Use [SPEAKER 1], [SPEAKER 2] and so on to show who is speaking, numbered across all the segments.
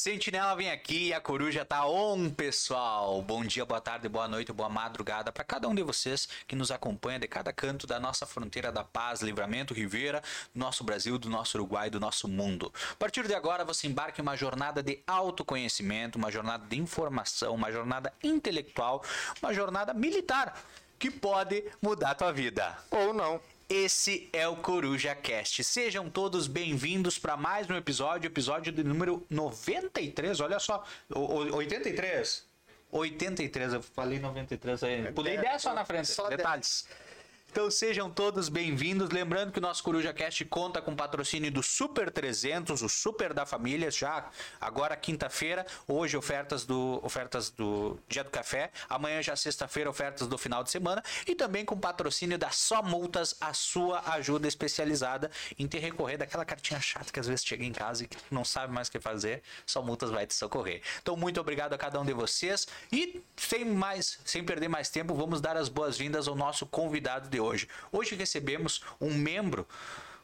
[SPEAKER 1] Sentinela vem aqui e a coruja tá on, pessoal. Bom dia, boa tarde, boa noite, boa madrugada para cada um de vocês que nos acompanha de cada canto da nossa fronteira da paz, livramento, Ribeira, do nosso Brasil, do nosso Uruguai, do nosso mundo. A partir de agora você embarca em uma jornada de autoconhecimento, uma jornada de informação, uma jornada intelectual, uma jornada militar que pode mudar a tua vida.
[SPEAKER 2] Ou não.
[SPEAKER 1] Esse é o Coruja Cast. Sejam todos bem-vindos para mais um episódio, episódio de número 93. Olha só, o, 83? 83, eu falei 93 aí. Pulei 10 só na frente. Só Detalhes. 10. Então sejam todos bem-vindos. Lembrando que o nosso Coruja Cast conta com patrocínio do Super 300, o Super da Família, já agora quinta-feira. Hoje ofertas do ofertas do Dia do Café. Amanhã já sexta-feira ofertas do final de semana e também com patrocínio da Só Multas, a sua ajuda especializada em te recorrer daquela cartinha chata que às vezes chega em casa e que não sabe mais o que fazer. Só Multas vai te socorrer. Então muito obrigado a cada um de vocês e sem mais, sem perder mais tempo, vamos dar as boas-vindas ao nosso convidado de hoje. Hoje recebemos um membro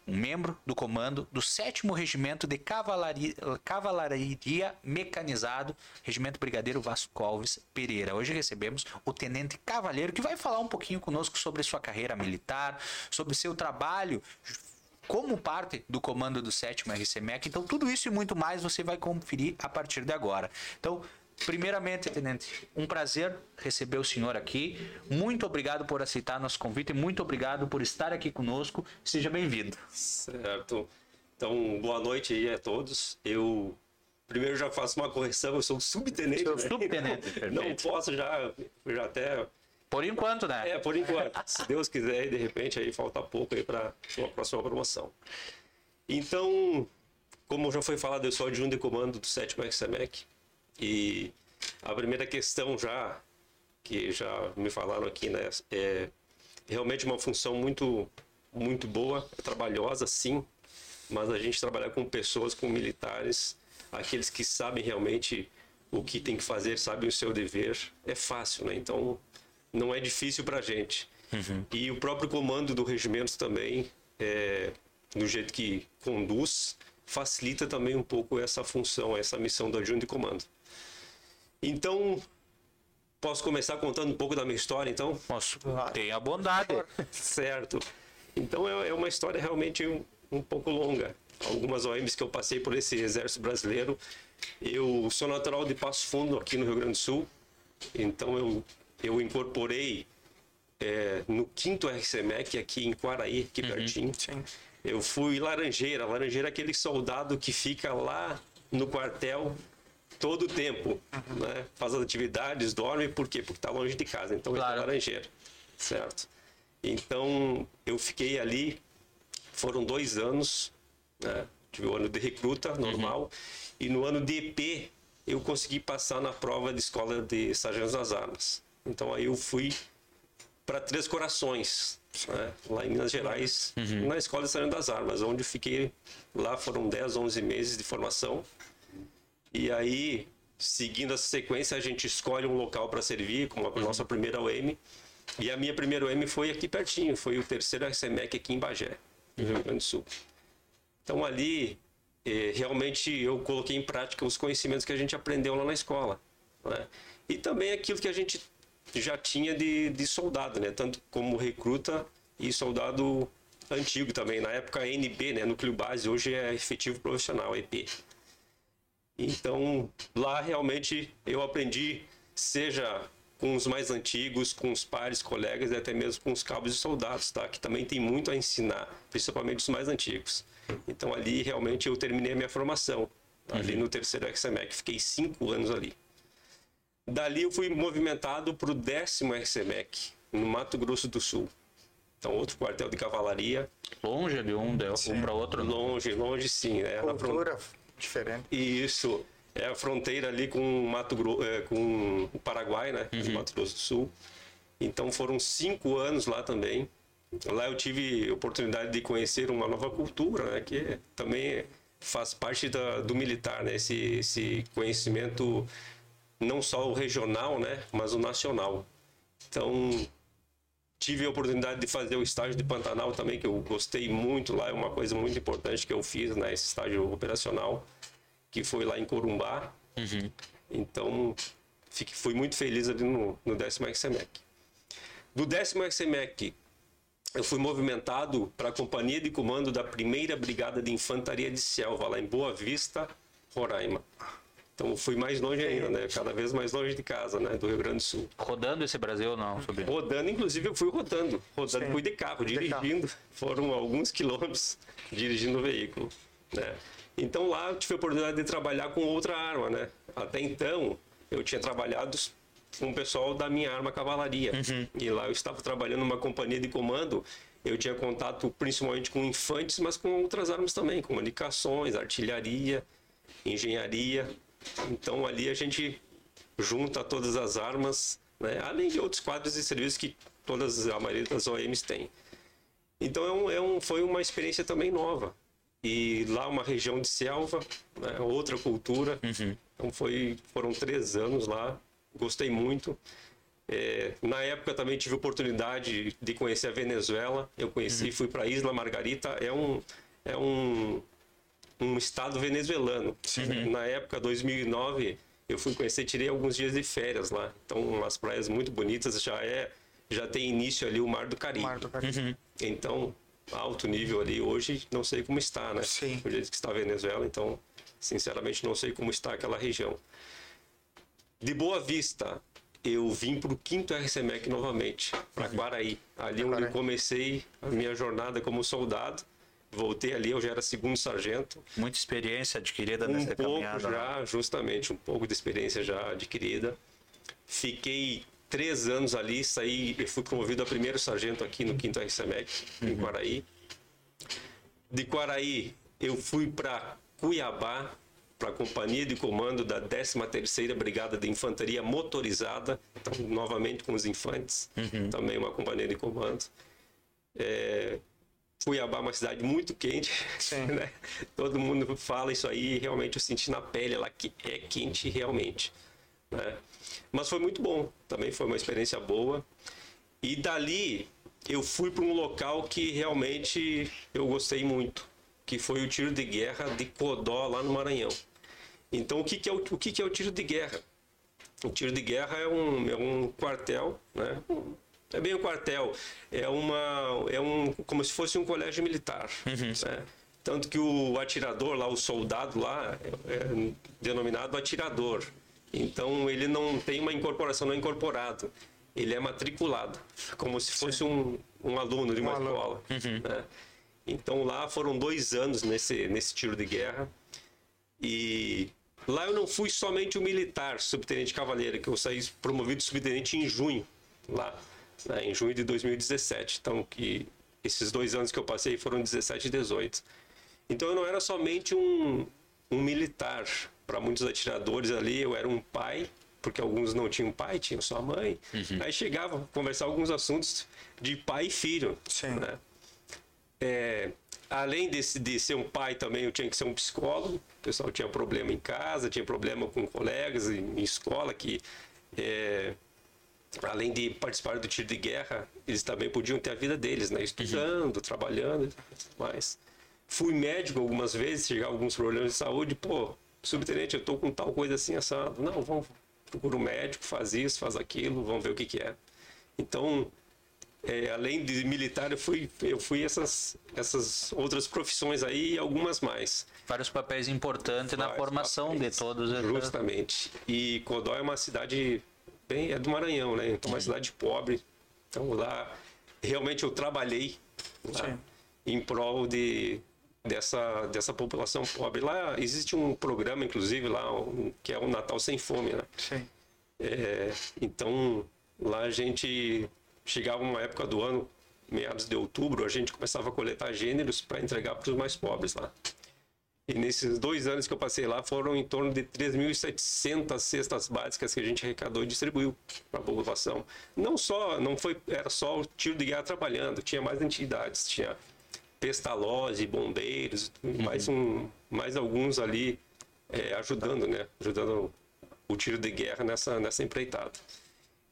[SPEAKER 1] um membro do comando do 7 Regimento de Cavalaria, Cavalaria Mecanizado, Regimento Brigadeiro Vasco Alves Pereira. Hoje recebemos o Tenente Cavaleiro, que vai falar um pouquinho conosco sobre sua carreira militar, sobre seu trabalho como parte do comando do 7 RCMEC. Então, tudo isso e muito mais você vai conferir a partir de agora. Então, Primeiramente, tenente, um prazer receber o senhor aqui. Muito obrigado por aceitar nosso convite e muito obrigado por estar aqui conosco. Seja bem-vindo.
[SPEAKER 3] Certo. Então, boa noite aí a todos. Eu primeiro já faço uma correção, eu sou subtenente. Né?
[SPEAKER 1] Subtenente,
[SPEAKER 3] não, não posso já, já até
[SPEAKER 1] por enquanto, né?
[SPEAKER 3] É, por enquanto. Se Deus quiser, de repente aí falta pouco aí para a próxima promoção. Então, como já foi falado, eu sou adjunto de comando do 7 XMEC. E a primeira questão já, que já me falaram aqui, né, é realmente uma função muito, muito boa, é trabalhosa sim, mas a gente trabalhar com pessoas, com militares, aqueles que sabem realmente o que tem que fazer, sabem o seu dever, é fácil, né? Então, não é difícil para a gente. Uhum. E o próprio comando do regimento também, é, do jeito que conduz, facilita também um pouco essa função, essa missão do adjunto de comando. Então, posso começar contando um pouco da minha história, então?
[SPEAKER 1] Posso. Tenha a bondade.
[SPEAKER 3] certo. Então, é, é uma história realmente um, um pouco longa. Algumas OMs que eu passei por esse exército brasileiro. Eu sou natural de Passo Fundo, aqui no Rio Grande do Sul. Então, eu, eu incorporei é, no quinto RCMEC aqui em Quaraí, aqui uhum, pertinho. Sim. Eu fui laranjeira. Laranjeira é aquele soldado que fica lá no quartel todo o tempo, né? Faz as atividades, dorme, por quê? Porque está longe de casa, então claro. ele é laranjeiro, certo? Então, eu fiquei ali, foram dois anos, né? Tive o ano de recruta, normal, uhum. e no ano de EP, eu consegui passar na prova de escola de sargentos das armas. Então, aí eu fui para Três Corações, né? lá em Minas Gerais, uhum. na escola de sargentos das armas, onde fiquei lá foram 10, 11 meses de formação, e aí, seguindo essa sequência, a gente escolhe um local para servir, como a uhum. nossa primeira OM. E a minha primeira OM foi aqui pertinho, foi o terceiro RCMEC aqui em Bagé, no Rio Grande do Sul. Então ali, eh, realmente eu coloquei em prática os conhecimentos que a gente aprendeu lá na escola. Né? E também aquilo que a gente já tinha de, de soldado, né? tanto como recruta e soldado antigo também. Na época NB, né? Núcleo Base, hoje é efetivo profissional, EP. Então, lá realmente eu aprendi, seja com os mais antigos, com os pares, colegas e até mesmo com os cabos e soldados, tá? Que também tem muito a ensinar, principalmente os mais antigos. Então ali realmente eu terminei a minha formação, ali uhum. no terceiro XMEC, fiquei cinco anos ali. Dali eu fui movimentado para o décimo XMEC, no Mato Grosso do Sul. Então outro quartel de cavalaria.
[SPEAKER 1] Longe de um, de um para outro?
[SPEAKER 3] Longe, longe sim. Né?
[SPEAKER 2] Cultura diferente.
[SPEAKER 3] Isso. É a fronteira ali com Mato Grosso, é, com o Paraguai, né? Uhum. Mato Grosso do Sul. Então foram cinco anos lá também. Lá eu tive oportunidade de conhecer uma nova cultura, né? Que também faz parte da, do militar, né? Esse, esse conhecimento não só o regional, né? Mas o nacional. Então tive a oportunidade de fazer o estágio de Pantanal também, que eu gostei muito lá, é uma coisa muito importante que eu fiz nesse né, estágio operacional. que foi lá em Corumbá.
[SPEAKER 1] Uhum.
[SPEAKER 3] Então, fiquei, fui muito feliz ali no, no décimo XMEC. Do décimo XMEC, eu fui movimentado para a companhia de comando da primeira brigada de infantaria de selva lá em Boa Vista, Roraima. Então fui mais longe ainda, né? Cada vez mais longe de casa, né? Do Rio Grande do Sul.
[SPEAKER 1] Rodando esse Brasil não, sobre.
[SPEAKER 3] Rodando, inclusive eu fui rodando. Rodando,
[SPEAKER 2] Sim.
[SPEAKER 3] fui de carro, dirigindo. Foram alguns quilômetros dirigindo o veículo, né? Então lá tive a oportunidade de trabalhar com outra arma, né? Até então eu tinha trabalhado com o pessoal da minha arma cavalaria. E lá eu estava trabalhando numa companhia de comando. Eu tinha contato principalmente com infantes, mas com outras armas também, comunicações, artilharia, engenharia. Então ali a gente junta todas as armas, né? além de outros quadros de serviço que todas a maioria das OMs tem. Então é um, é um, foi uma experiência também nova. E lá uma região de selva, né? outra cultura. Então foi, foram três anos lá, gostei muito. É, na época também tive oportunidade de conhecer a Venezuela. Eu conheci, fui para Isla Margarita. É um, é um, um estado venezuelano. Na época, 2009, eu fui conhecer, tirei alguns dias de férias lá. Então, umas praias muito bonitas. Já é, já tem início ali o Mar do Caribe.
[SPEAKER 2] Mar do Caribe.
[SPEAKER 3] Então, alto nível ali. Hoje, não sei como está, né?
[SPEAKER 2] Sim.
[SPEAKER 3] O jeito que está a Venezuela. Então, sinceramente, não sei como está aquela região. De Boa Vista, eu vim para o quinto RCMEC novamente, para Guaraí. Ali onde eu comecei a minha jornada como soldado. Voltei ali, eu já era segundo sargento.
[SPEAKER 1] Muita experiência adquirida
[SPEAKER 3] Um
[SPEAKER 1] nessa
[SPEAKER 3] pouco
[SPEAKER 1] caminhada. né?
[SPEAKER 3] já, justamente, um pouco de experiência já adquirida. Fiquei três anos ali, saí e fui promovido a primeiro sargento aqui no 5 RCMEC, em Quaraí. De Quaraí, eu fui para Cuiabá, para a companhia de comando da 13ª Brigada de Infantaria Motorizada, então, novamente com os infantes, também uma companhia de comando. É, Cuiabá é uma cidade muito quente, né? Todo mundo fala isso aí, e realmente eu senti na pele lá que é quente realmente, né? Mas foi muito bom, também foi uma experiência boa. E dali eu fui para um local que realmente eu gostei muito, que foi o tiro de guerra de Codó lá no Maranhão. Então o que, que é o, o que, que é o tiro de guerra? O tiro de guerra é um, é um quartel, né? É bem um quartel, é uma é um como se fosse um colégio militar, né? Tanto que o atirador lá, o soldado lá, é, é denominado atirador. Então ele não tem uma incorporação, não é incorporado. Ele é matriculado, como se fosse um, um aluno de uma
[SPEAKER 2] Um
[SPEAKER 3] escola. né? Então lá foram dois anos nesse, nesse tiro de guerra. E lá eu não fui somente o militar, subtenente cavaleiro, que eu saí promovido subtenente em junho, lá, né, em junho de 2017. Então, que esses dois anos que eu passei foram 17 e 18. Então eu não era somente um, um militar. Para muitos atiradores ali, eu era um pai, porque alguns não tinham pai, tinham só mãe. Aí chegava a conversar alguns assuntos de pai e filho.
[SPEAKER 2] Sim.
[SPEAKER 3] Né? É, além desse, de ser um pai também, eu tinha que ser um psicólogo. O pessoal tinha problema em casa, tinha problema com colegas em, em escola, que é, além de participar do tiro de guerra, eles também podiam ter a vida deles, né? Estudando, trabalhando e tudo mais. Fui médico algumas vezes, chegar alguns problemas de saúde, pô, subtenente, eu tô com tal coisa assim, assado. Não, vamos, procura um médico, faz isso, faz aquilo, vamos ver o que que é. Então, é, além de militar, eu fui, eu fui essas, essas outras profissões aí e algumas mais.
[SPEAKER 1] Vários papéis importantes na
[SPEAKER 3] Vários
[SPEAKER 1] formação
[SPEAKER 3] papéis,
[SPEAKER 1] de todos. esses-
[SPEAKER 3] Justamente. E Codó é uma cidade bem. é do Maranhão, né? Então, uma cidade pobre. Então, lá, realmente eu trabalhei lá, em prol de, dessa, dessa população pobre. Lá existe um programa, inclusive, lá, um- que é o Natal Sem Fome, né?
[SPEAKER 2] Sim.
[SPEAKER 3] É, então, lá a gente chegava uma época do ano, meados de outubro, a gente começava a coletar gêneros para entregar para os mais pobres lá. E nesses dois anos que eu passei lá, foram em torno de 3.700 cestas básicas que a gente arrecadou e distribuiu para a população. Não só, não foi, era só o tiro de guerra trabalhando, tinha mais entidades, tinha Pestalozzi, bombeiros, mais, um, mais alguns ali é, ajudando, né? Ajudando o tiro de guerra nessa, nessa empreitada.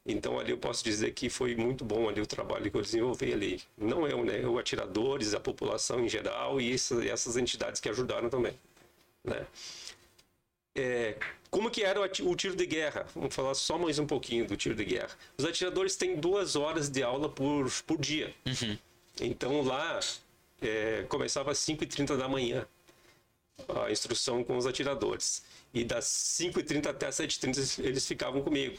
[SPEAKER 3] Então ali eu posso dizer que foi muito bom ali o trabalho que eu desenvolvi ali. Não eu, né? Os atiradores, a população em geral e essas, essas entidades que ajudaram também, né? é, como que era o tiro de guerra? Vamos falar só mais um pouquinho do tiro de guerra. Os atiradores têm duas horas de aula por, por dia. Uhum. Então lá é, começava às 5h30 da manhã a instrução com os atiradores. E das 5h30 até as 7h30 eles ficavam comigo.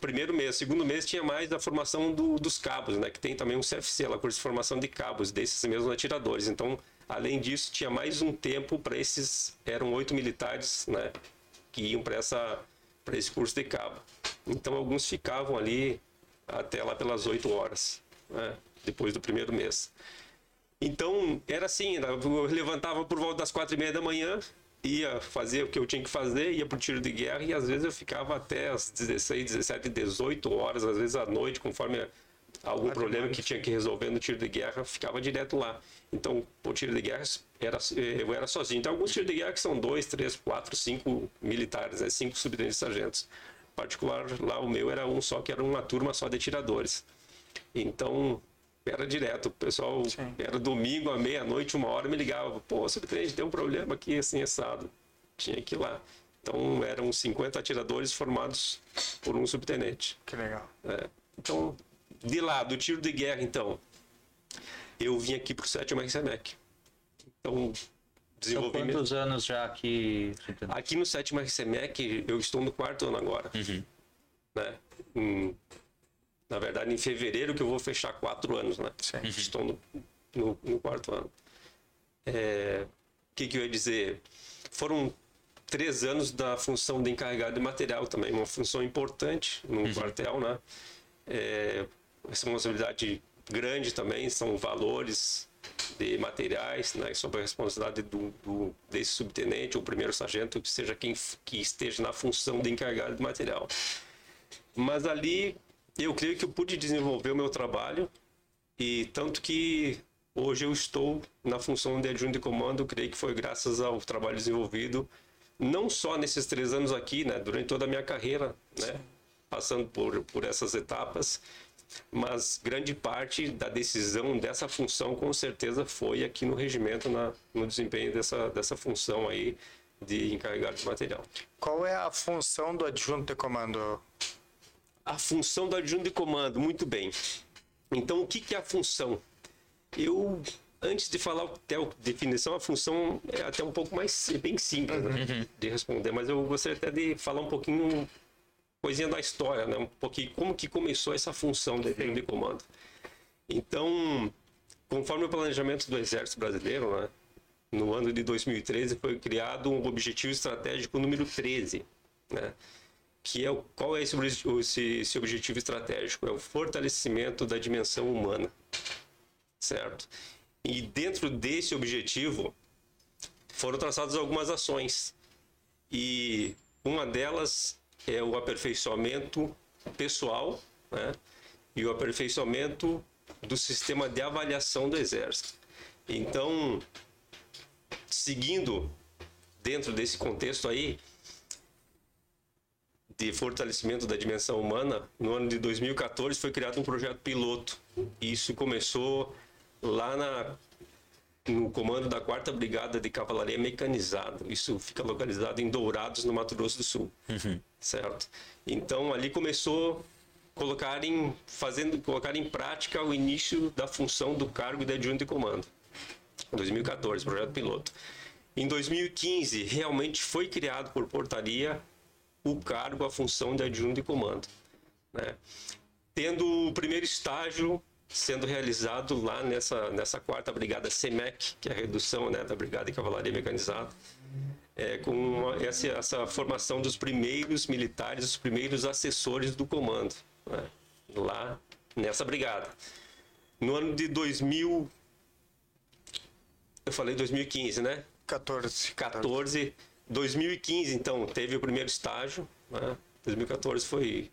[SPEAKER 3] Primeiro mês, segundo mês tinha mais a formação do, dos cabos, né? Que tem também um CFC, lá curso de formação de cabos desses mesmos atiradores. Então, além disso, tinha mais um tempo para esses, eram oito militares, né? Que iam para essa, para esse curso de cabo. Então, alguns ficavam ali até lá pelas oito horas, né? Depois do primeiro mês. Então, era assim, eu levantava por volta das quatro e meia da manhã, ia fazer o que eu tinha que fazer, ia pro tiro de guerra e às vezes eu ficava até as 16, 17, 18 horas, às vezes à noite, conforme algum ah, problema que tinha que resolver no tiro de guerra, ficava direto lá. Então, o tiro de guerra era, eu era sozinho. Tem alguns tiros de guerra que são dois, três, quatro, cinco militares, né? cinco subtenentes sargentos. Particular, lá o meu era um só, que era uma turma só de atiradores. Então, era direto. O pessoal, Sim. era domingo à meia-noite, uma hora, me ligava. Pô, subtenente, tem um problema aqui, assim, assado. Tinha que ir lá. Então, eram 50 atiradores formados por um subtenente.
[SPEAKER 1] Que legal.
[SPEAKER 3] É. Então, de lá, do tiro de guerra, então, eu vim aqui pro 7 RCMEC. Então,
[SPEAKER 1] desenvolvi... São quantos anos já aqui?
[SPEAKER 3] Aqui no 7 RCMEC, eu estou no quarto ano agora. Uhum. Né? Hum, na verdade, em fevereiro que eu vou fechar quatro anos, né? Sim. Uhum. Estou no, no, no quarto ano. É, o que, que eu ia dizer? Foram três anos da função de encarregado de material também, uma função importante no uhum. quartel, né? É, responsabilidade grande também, são valores de materiais, né, sob a responsabilidade do, do, desse subtenente ou primeiro sargento, que seja quem que esteja na função de encarregado de material. Mas ali eu creio que eu pude desenvolver o meu trabalho e tanto que hoje eu estou na função de adjunto de comando, creio que foi graças ao trabalho desenvolvido não só nesses três anos aqui, né, durante toda a minha carreira, né, passando por, por essas etapas, mas grande parte da decisão dessa função com certeza foi aqui no regimento, na, no desempenho dessa, dessa função aí de encarregado de material.
[SPEAKER 2] Qual é a função do adjunto de comando?
[SPEAKER 3] A função do adjunto de comando, muito bem. Então, o que, que é a função? Eu, antes de falar até a definição, a função é até um pouco mais é bem simples né, uhum. de responder, mas eu gostaria até de falar um pouquinho, coisinha da história, né? um pouquinho como que começou essa função de adjunto de comando. Então, conforme o planejamento do Exército Brasileiro, né, no ano de 2013 foi criado um objetivo estratégico número 13, né? Que é o, qual é esse, esse, esse objetivo estratégico? É o fortalecimento da dimensão humana, certo? E dentro desse objetivo foram traçadas algumas ações e uma delas é o aperfeiçoamento pessoal, né? E o aperfeiçoamento do sistema de avaliação do exército. Então, seguindo dentro desse contexto aí, de fortalecimento da dimensão humana, no ano de 2014 foi criado um projeto piloto. Isso começou lá na, no comando da 4 Brigada de Cavalaria Mecanizada. Isso fica localizado em Dourados, no Mato Grosso do Sul. Uhum. Certo? Então ali começou colocar em, fazendo, colocar em prática o início da função do cargo de adjunto de comando. 2014, projeto piloto. Em 2015, realmente foi criado por portaria o cargo, a função de adjunto de comando. Né? Tendo o primeiro estágio sendo realizado lá nessa, nessa quarta brigada SEMEC, que é a redução né, da Brigada de Cavalaria Mecanizada, é, com essa, essa, formação dos primeiros militares, os primeiros assessores do comando, né, lá nessa brigada. No ano de 2000, eu falei 2015, né?
[SPEAKER 2] 14.
[SPEAKER 3] 14 2015, então, teve o primeiro estágio. Né? 2014 foi.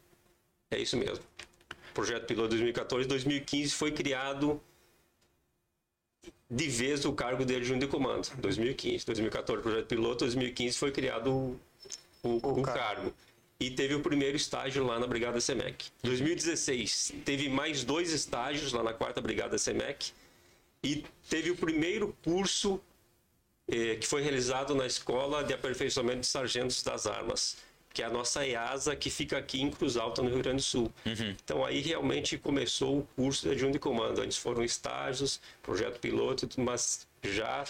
[SPEAKER 3] É isso mesmo. Projeto piloto 2014. 2015 foi criado de vez o cargo de adjunto de comando. 2015. 2014, projeto piloto. 2015 foi criado o, o, o, o cargo. cargo. E teve o primeiro estágio lá na Brigada SEMEC. 2016 teve mais dois estágios lá na quarta Brigada SEMEC. E teve o primeiro curso eh, que foi realizado na Escola de Aperfeiçoamento de Sargentos das Armas, que é a nossa EASA, que fica aqui em Cruz Alta, no Rio Grande do Sul. Então aí realmente começou o curso de adjunto de comando. Antes foram estágios, projeto piloto, mas já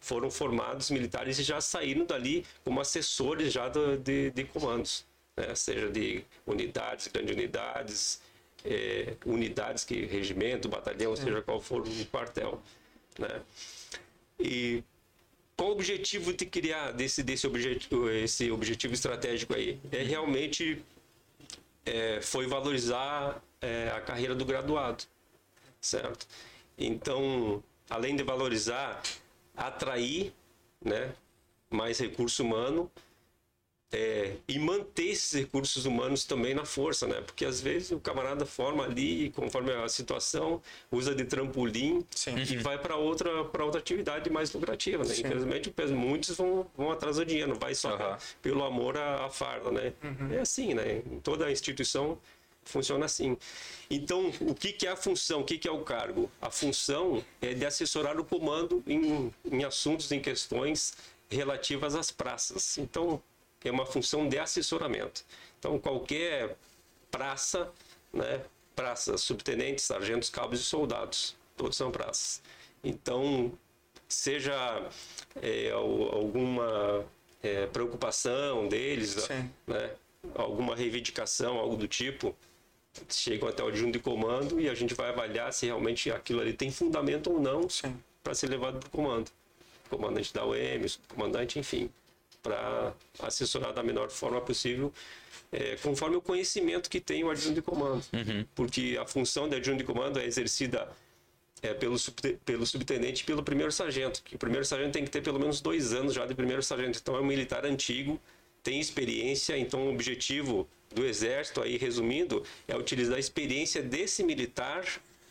[SPEAKER 3] foram formados militares e já saíram dali como assessores já do- de, de comandos, né? seja de unidades, grandes unidades, eh, unidades que regimento, batalhão, seja qual for o quartel, né? E qual o objetivo de criar desse desse objetivo esse objetivo estratégico aí? É realmente é, foi valorizar é, a carreira do graduado certo? Então além de valorizar atrair né mais recurso humano é, e manter esses recursos humanos também na força, né? Porque às vezes o camarada forma ali, conforme a situação, usa de trampolim
[SPEAKER 2] Sim.
[SPEAKER 3] e vai para outra para outra atividade mais lucrativa, né? Infelizmente, muitos vão, vão atrás do dinheiro, não vai só
[SPEAKER 1] Aham.
[SPEAKER 3] pelo amor à, à farda, né? É assim, né? Em toda a instituição funciona assim. Então, o que, que é a função? O que, que é o cargo? A função é de assessorar o comando em, em assuntos, em questões relativas às praças. Então, é uma função de assessoramento. Então, qualquer praça, né? Praças, subtenentes, sargentos, cabos e soldados, todos são praças. Então, seja é, al- alguma é, preocupação deles, né? alguma reivindicação, algo do tipo, chegam até o adjunto de comando e a gente vai avaliar se realmente aquilo ali tem fundamento ou não para ser levado para o comando. Comandante da UEM, comandante, enfim, para assessorar da menor forma possível, é, conforme o conhecimento que tem o adjunto de comando. Porque a função de adjunto de comando é exercida é, pelo, pelo subtenente e pelo primeiro sargento. Que o primeiro sargento tem que ter pelo menos dois anos já de primeiro sargento. Então é um militar antigo, tem experiência. Então o objetivo do exército, aí resumindo, é utilizar a experiência desse militar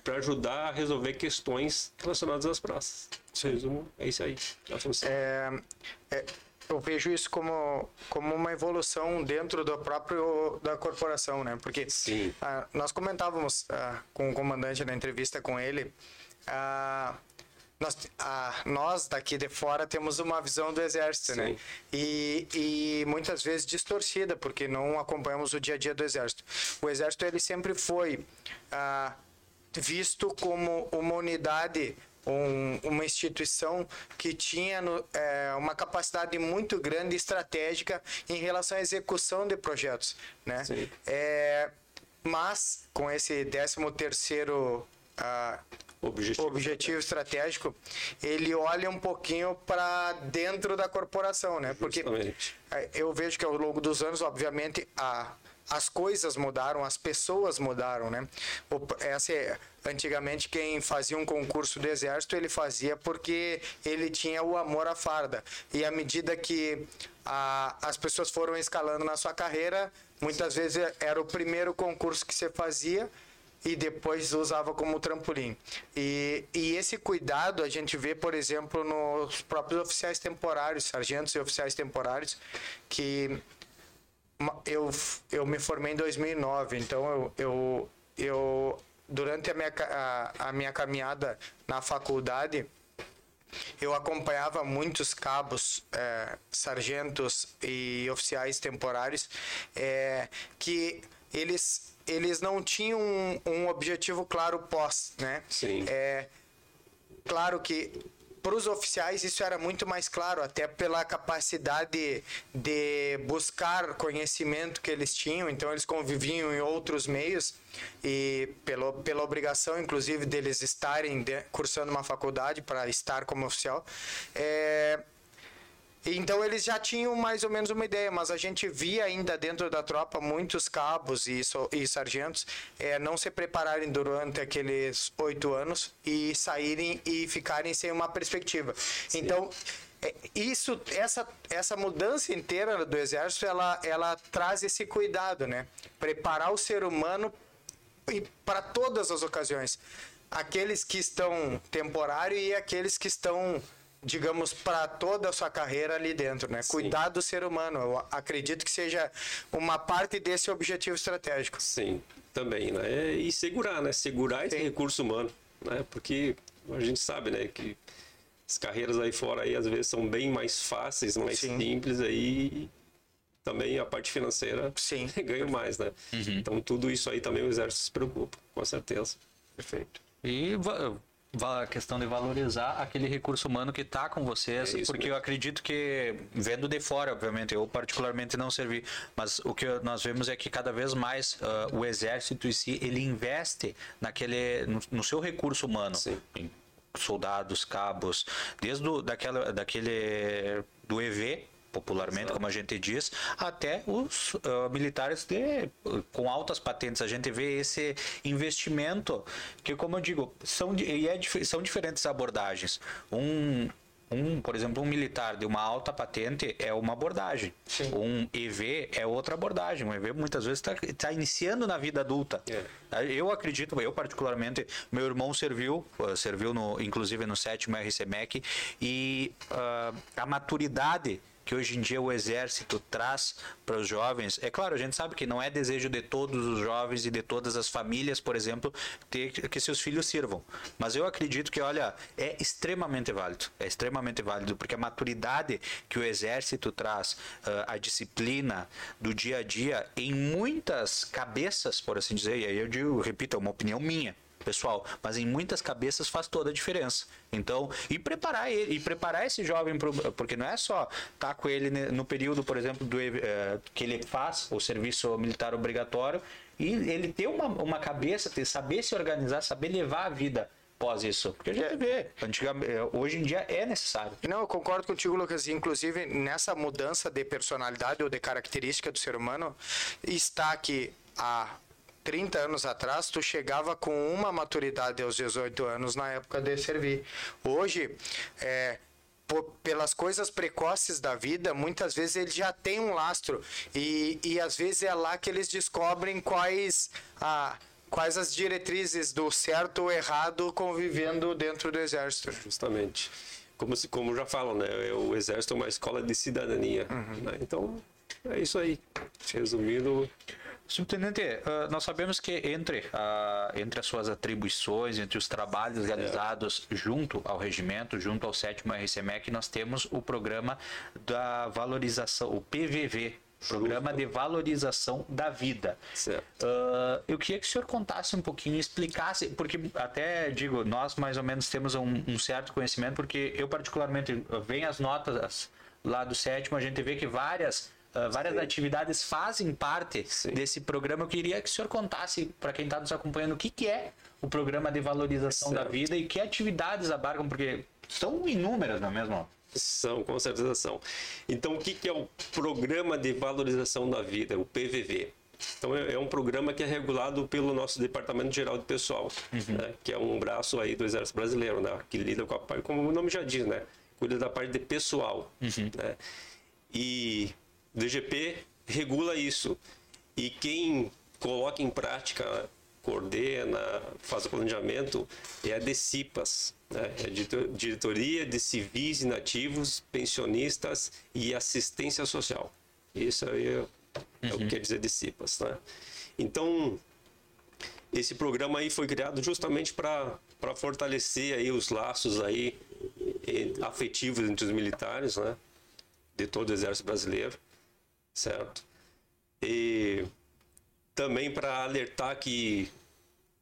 [SPEAKER 3] para ajudar a resolver questões relacionadas às praças. Resumo, é isso aí. A função.
[SPEAKER 2] É, é, eu vejo isso como, como uma evolução dentro do próprio da corporação, né? Porque ah, nós comentávamos ah, com o comandante na entrevista com ele, ah, nós, ah, nós daqui de fora temos uma visão do exército, né? E, e muitas vezes distorcida, porque não acompanhamos o dia a dia do exército. O exército ele sempre foi ah, visto como uma unidade, um- uma instituição que tinha no- é, uma capacidade muito grande estratégica em relação à execução de projetos, né?
[SPEAKER 3] Sim.
[SPEAKER 2] É, mas com esse 13 terceiro ah,
[SPEAKER 3] Objetivo.
[SPEAKER 2] objetivo estratégico, ele olha um pouquinho para dentro da corporação, né? Porque
[SPEAKER 3] Justamente.
[SPEAKER 2] é, eu vejo que ao longo dos anos, obviamente, a, as coisas mudaram, as pessoas mudaram, né? Essa é, antigamente quem fazia um concurso do exército ele fazia porque ele tinha o amor à farda e à medida que a, as pessoas foram escalando na sua carreira, muitas vezes era o primeiro concurso que você fazia e depois usava como trampolim. E, e esse cuidado a gente vê, por exemplo, nos próprios oficiais temporários, sargentos e oficiais temporários, que eu, eu me formei em 2009, então eu, eu, eu durante a minha, a, a minha caminhada na faculdade, eu acompanhava muitos cabos, eh, sargentos e oficiais temporários eh, que eles, eles não tinham um, um objetivo claro pós, né?
[SPEAKER 3] Sim.
[SPEAKER 2] É, claro que para os oficiais isso era muito mais claro, até pela capacidade de buscar conhecimento que eles tinham, então eles conviviam em outros meios e pela, pela obrigação, inclusive, deles estarem de- cursando uma faculdade para estar como oficial. É, então eles já tinham mais ou menos uma ideia, mas a gente via ainda dentro da tropa muitos cabos e, so- e sargentos eh, não se prepararem durante aqueles oito anos e saírem e ficarem sem uma perspectiva. Então eh, isso, essa, essa mudança inteira do exército, ela, ela traz esse cuidado, né? Preparar o ser humano para todas as ocasiões. Aqueles que estão temporário e aqueles que estão, digamos, para toda a sua carreira ali dentro, né? Cuidar do ser humano. Eu acredito que seja uma parte desse objetivo estratégico.
[SPEAKER 3] Sim, também, né? E segurar, né? Segurar esse
[SPEAKER 2] Sim.
[SPEAKER 3] recurso humano, né? Porque a gente sabe, né, que as carreiras aí fora aí às vezes são bem mais fáceis, mais
[SPEAKER 2] Sim.
[SPEAKER 3] simples aí também a parte financeira
[SPEAKER 2] Sim.
[SPEAKER 3] ganha mais, né? Então tudo isso aí também o exército se preocupa, com certeza.
[SPEAKER 2] Perfeito.
[SPEAKER 1] E a questão de valorizar aquele recurso humano que está com vocês,
[SPEAKER 3] É
[SPEAKER 1] porque eu acredito que, vendo de fora, obviamente, eu particularmente não servi, mas o que nós vemos é que cada vez mais ah, o exército em si, ele investe naquele, no, no seu recurso humano.
[SPEAKER 3] Sim.
[SPEAKER 1] Soldados, cabos, desde daquela, daquele, do EV, popularmente, como a gente diz, até os ah, militares de, com altas patentes. A gente vê esse investimento que, como eu digo, são, e é são diferentes abordagens. Um, um, por exemplo, um militar de uma alta patente é uma abordagem.
[SPEAKER 2] Sim.
[SPEAKER 1] Um EV é outra abordagem. Um EV muitas vezes está iniciando na vida adulta.
[SPEAKER 3] É.
[SPEAKER 1] Eu acredito, eu particularmente, meu irmão serviu, uh, serviu no, inclusive no sétimo RCMEC, e uh, a maturidade que hoje em dia o exército traz para os jovens, é claro, a gente sabe que não é desejo de todos os jovens e de todas as famílias, por exemplo, ter que seus filhos sirvam. Mas eu acredito que, olha, é extremamente válido. É extremamente válido, porque a maturidade que o exército traz, ah, a disciplina do dia a dia, em muitas cabeças, por assim dizer, e aí eu digo, repito, é uma opinião minha pessoal, mas em muitas cabeças faz toda a diferença. Então, e preparar ele, e preparar esse jovem pro, porque não é só estar com ele no período, por exemplo, do eh, que ele faz o serviço militar obrigatório e ele ter uma, uma cabeça, ter saber se organizar, saber levar a vida pós isso. Porque a gente vê, antigamente, eh, hoje em dia é necessário.
[SPEAKER 2] Não, eu concordo contigo, Lucas. Inclusive, nessa mudança de personalidade ou de característica do ser humano, está que há 30 anos atrás, tu chegava com uma maturidade aos 18 anos na época de servir. Hoje, é, pelas coisas precoces da vida, muitas vezes ele já tem um lastro. E, e às vezes é lá que eles descobrem quais, a, quais as diretrizes do certo ou errado convivendo dentro do exército.
[SPEAKER 3] Justamente. Como, se, como já falam, né? O exército é uma escola de cidadania. né? Então, é isso aí. Resumindo,
[SPEAKER 1] Subtenente, ah, nós sabemos que entre, entre as suas atribuições, entre os trabalhos realizados junto ao regimento, junto ao sétimo RCMEC, nós temos o programa da valorização, o PVV, Programa de Valorização da Vida.
[SPEAKER 3] Certo.
[SPEAKER 1] Ah, eu queria que o senhor contasse um pouquinho, explicasse, porque até digo, nós mais ou menos temos um, um certo conhecimento, porque eu particularmente venho as notas lá do sétimo, a gente vê que várias ah, várias atividades fazem parte
[SPEAKER 3] Sim.
[SPEAKER 1] desse programa. Eu queria que o senhor contasse para quem está nos acompanhando o que, que é o programa de valorização da
[SPEAKER 3] Certo.
[SPEAKER 1] vida e que atividades abarcam, porque são inúmeras, não é mesmo?
[SPEAKER 3] São, com certeza são. Então, o que, que é o Programa de Valorização da Vida, o PVV? Então, é, é um programa que é regulado pelo nosso Departamento Geral de Pessoal, né? que é um braço aí do Exército Brasileiro, né? que lida com a parte, como o nome já diz, né? cuida da parte de pessoal. Né? E DGP regula isso. E quem coloca em prática, coordena, faz o planejamento, é a DECIPAS, né? é a Diretoria de Civis e Nativos, Pensionistas e Assistência Social. Isso aí é, é o que quer dizer DECIPAS. Né? Então, esse programa aí foi criado justamente para fortalecer aí os laços aí eh, afetivos entre os militares, né? De todo o exército brasileiro, certo? E também para alertar que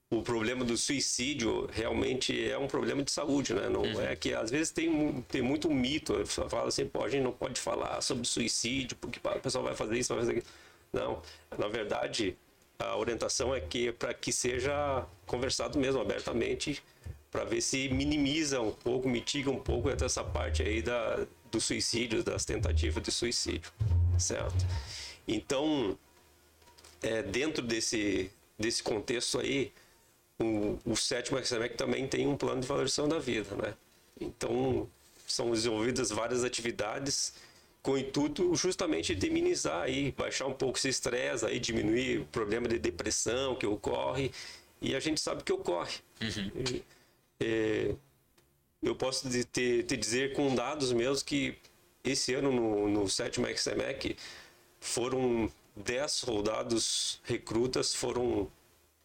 [SPEAKER 3] o problema do suicídio realmente é um problema de saúde, né? Não é que às vezes tem, tem muito mito, a pessoa fala assim, pô, a gente não pode falar sobre suicídio porque o pessoal vai fazer isso, vai fazer aquilo. Não, na verdade, a orientação é que para que seja conversado mesmo abertamente para ver se minimiza um pouco, mitiga um pouco até essa parte aí da, do suicídio, das tentativas de suicídio, certo? Então, é, dentro desse, desse contexto aí, o, o sétimo RCMEC também tem um plano de valorização da vida, né? Então, são desenvolvidas várias atividades com o intuito justamente de minimizar aí, baixar um pouco esse estresse aí, diminuir o problema de depressão que ocorre, e a gente sabe que ocorre. E, é, eu posso te- te dizer com dados meus que esse ano no, no sétimo XMEC foram 10 soldados recrutas foram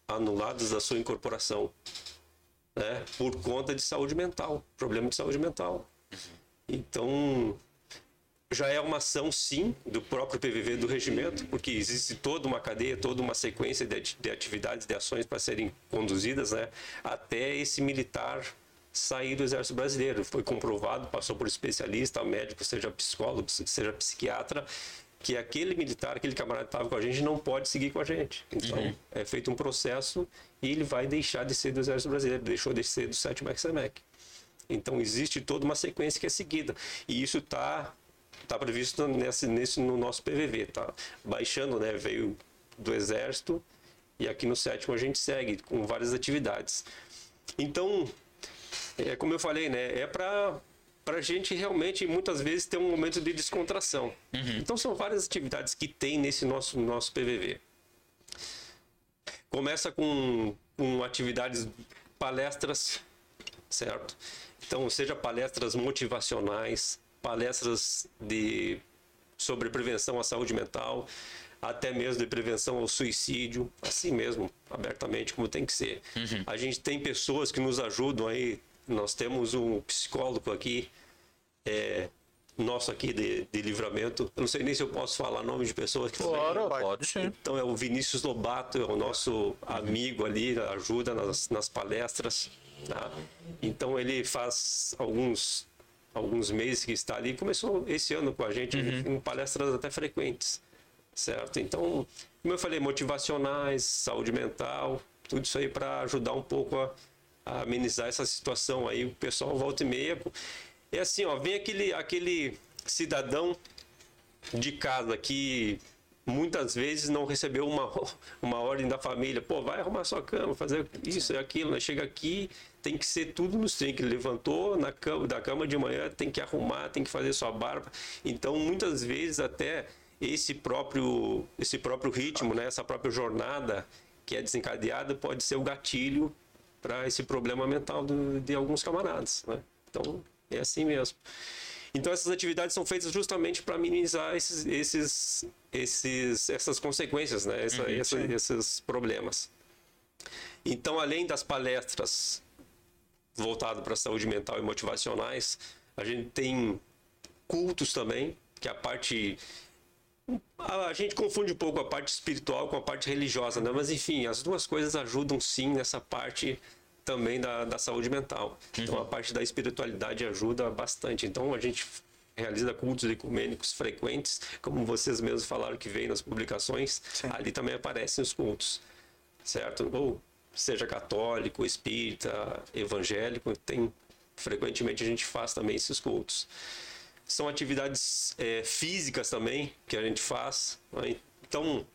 [SPEAKER 3] anulados da sua incorporação. né? Por conta de saúde mental, problema de saúde mental. Então, já é uma ação, sim, do próprio PVV do regimento, porque existe toda uma cadeia, toda uma sequência de, de atividades, de ações para serem conduzidas, né? Até esse militar sair do Exército Brasileiro. Foi comprovado, passou por especialista, médico, seja psicólogo, seja psiquiatra, que aquele militar, aquele camarada que estava com a gente, não pode seguir com a gente. Então, uhum. é feito um processo e ele vai deixar de ser do Exército Brasileiro, deixou de ser do 7 XMEC. Então, existe toda uma sequência que é seguida. E isso está tá previsto nesse, nesse, no nosso PVV. Tá baixando, né? Veio do Exército e aqui no sétimo a gente segue com várias atividades. Então, é como eu falei, né? É para para a gente realmente muitas vezes ter um momento de descontração. Uhum. Então são várias atividades que tem nesse nosso nosso PVV. Começa com, com atividades palestras, certo? Então seja palestras motivacionais, palestras de sobre prevenção à saúde mental, até mesmo de prevenção ao suicídio, assim mesmo, abertamente como tem que ser. Uhum. A gente tem pessoas que nos ajudam aí nós temos um psicólogo aqui, é, nosso aqui de, de livramento. Eu não sei nem se eu posso falar nome de pessoas que
[SPEAKER 1] Claro, também... pode sim.
[SPEAKER 3] Então é o Vinícius Lobato, é o nosso amigo ali, ajuda nas, nas palestras. Tá? Então ele faz alguns alguns meses que está ali, começou esse ano com a gente uhum. em palestras até frequentes, certo? Então, como eu falei, motivacionais, saúde mental, tudo isso aí para ajudar um pouco a, a amenizar essa situação aí. O pessoal volta e meia. É assim, ó, vem aquele, aquele cidadão de casa que muitas vezes não recebeu uma, uma ordem da família. Pô, vai arrumar sua cama, fazer isso e aquilo. Né? Chega aqui, tem que ser tudo nos trem que levantou na cama, da cama de manhã, tem que arrumar, tem que fazer sua barba. Então, muitas vezes até esse próprio esse próprio ritmo, né, essa própria jornada que é desencadeada pode ser o gatilho para esse problema mental do, de alguns camaradas. Né? Então, é assim mesmo. Então, essas atividades são feitas justamente para minimizar esses, esses, esses, essas consequências, né? Essa, uhum, essa, esses problemas. Então, além das palestras voltadas para a saúde mental e motivacionais, a gente tem cultos também, que é a parte a gente confunde um pouco a parte espiritual com a parte religiosa, né? Mas enfim, as duas coisas ajudam sim nessa parte também da, da saúde mental. Então, uhum. Então a parte da espiritualidade ajuda bastante. Então a gente realiza cultos ecumênicos frequentes, como vocês mesmos falaram que veio nas publicações, sim. ali também aparecem os cultos, certo? Ou seja católico, espírita, evangélico, tem frequentemente a gente faz também esses cultos. São atividades é, físicas também que a gente faz. Né? Então,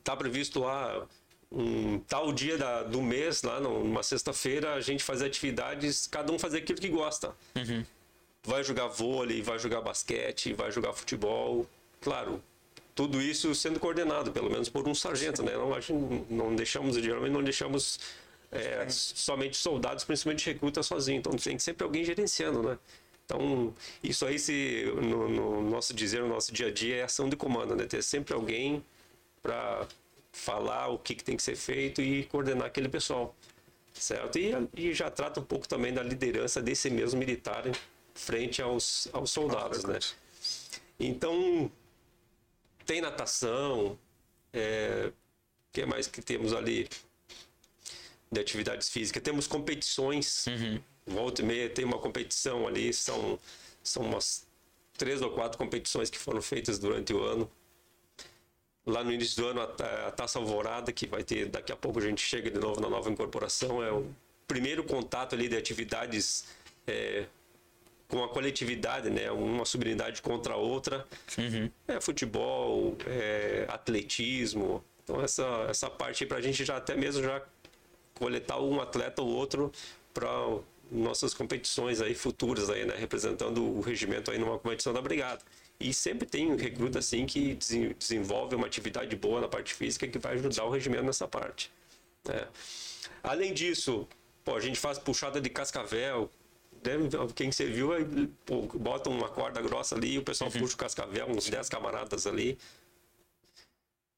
[SPEAKER 3] está previsto lá um tal dia da, do mês, lá numa sexta-feira, a gente fazer atividades, cada um fazer aquilo que gosta. Uhum. Vai jogar vôlei, vai jogar basquete, vai jogar futebol. Claro, tudo isso sendo coordenado, pelo menos por um sargento, né? Não, não deixamos, geralmente não deixamos é, somente soldados, principalmente recruta sozinho. Então tem sempre alguém gerenciando, né? Então, isso aí, se, no, no, nosso dizer, no nosso dia a dia, é ação de comando, né? Ter sempre alguém para falar o que, que, tem que ser feito e coordenar aquele pessoal, certo? E, e, já trata um pouco também da liderança desse mesmo militar frente aos, aos soldados, né? Então, tem natação, é, que mais que temos ali de atividades físicas? Temos competições. Uhum volta e meia tem uma competição ali, são, são umas três ou quatro competições que foram feitas durante o ano. Lá no início do ano, a, a Taça Alvorada, que vai ter, daqui a pouco a gente chega de novo na nova incorporação, é o primeiro contato ali de atividades é, com a coletividade, né? Uma subunidade contra a outra. Uhum. É futebol, é atletismo. Então essa, essa parte para a gente já até mesmo já coletar um atleta ou outro para nossas competições aí futuras aí, né, representando o regimento aí numa competição da brigada. E sempre tem um recruta assim que desenvolve uma atividade boa na parte física que vai ajudar o regimento nessa parte. Né. Além disso, pô, a gente faz puxada de cascavel. Quem você viu, pô, bota uma corda grossa ali, o pessoal uhum. puxa o cascavel, uns 10 camaradas ali.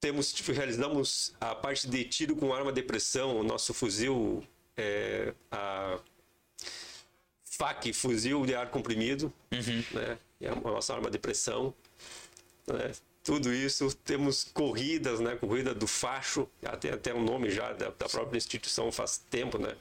[SPEAKER 3] Temos, tipo, realizamos a parte de tiro com arma de pressão, o nosso fuzil é, a FAC, fuzil de ar comprimido, né? É a nossa arma de pressão, né? Tudo isso, temos corridas, né? Corrida do facho, até até um nome já da, da própria instituição faz tempo, né?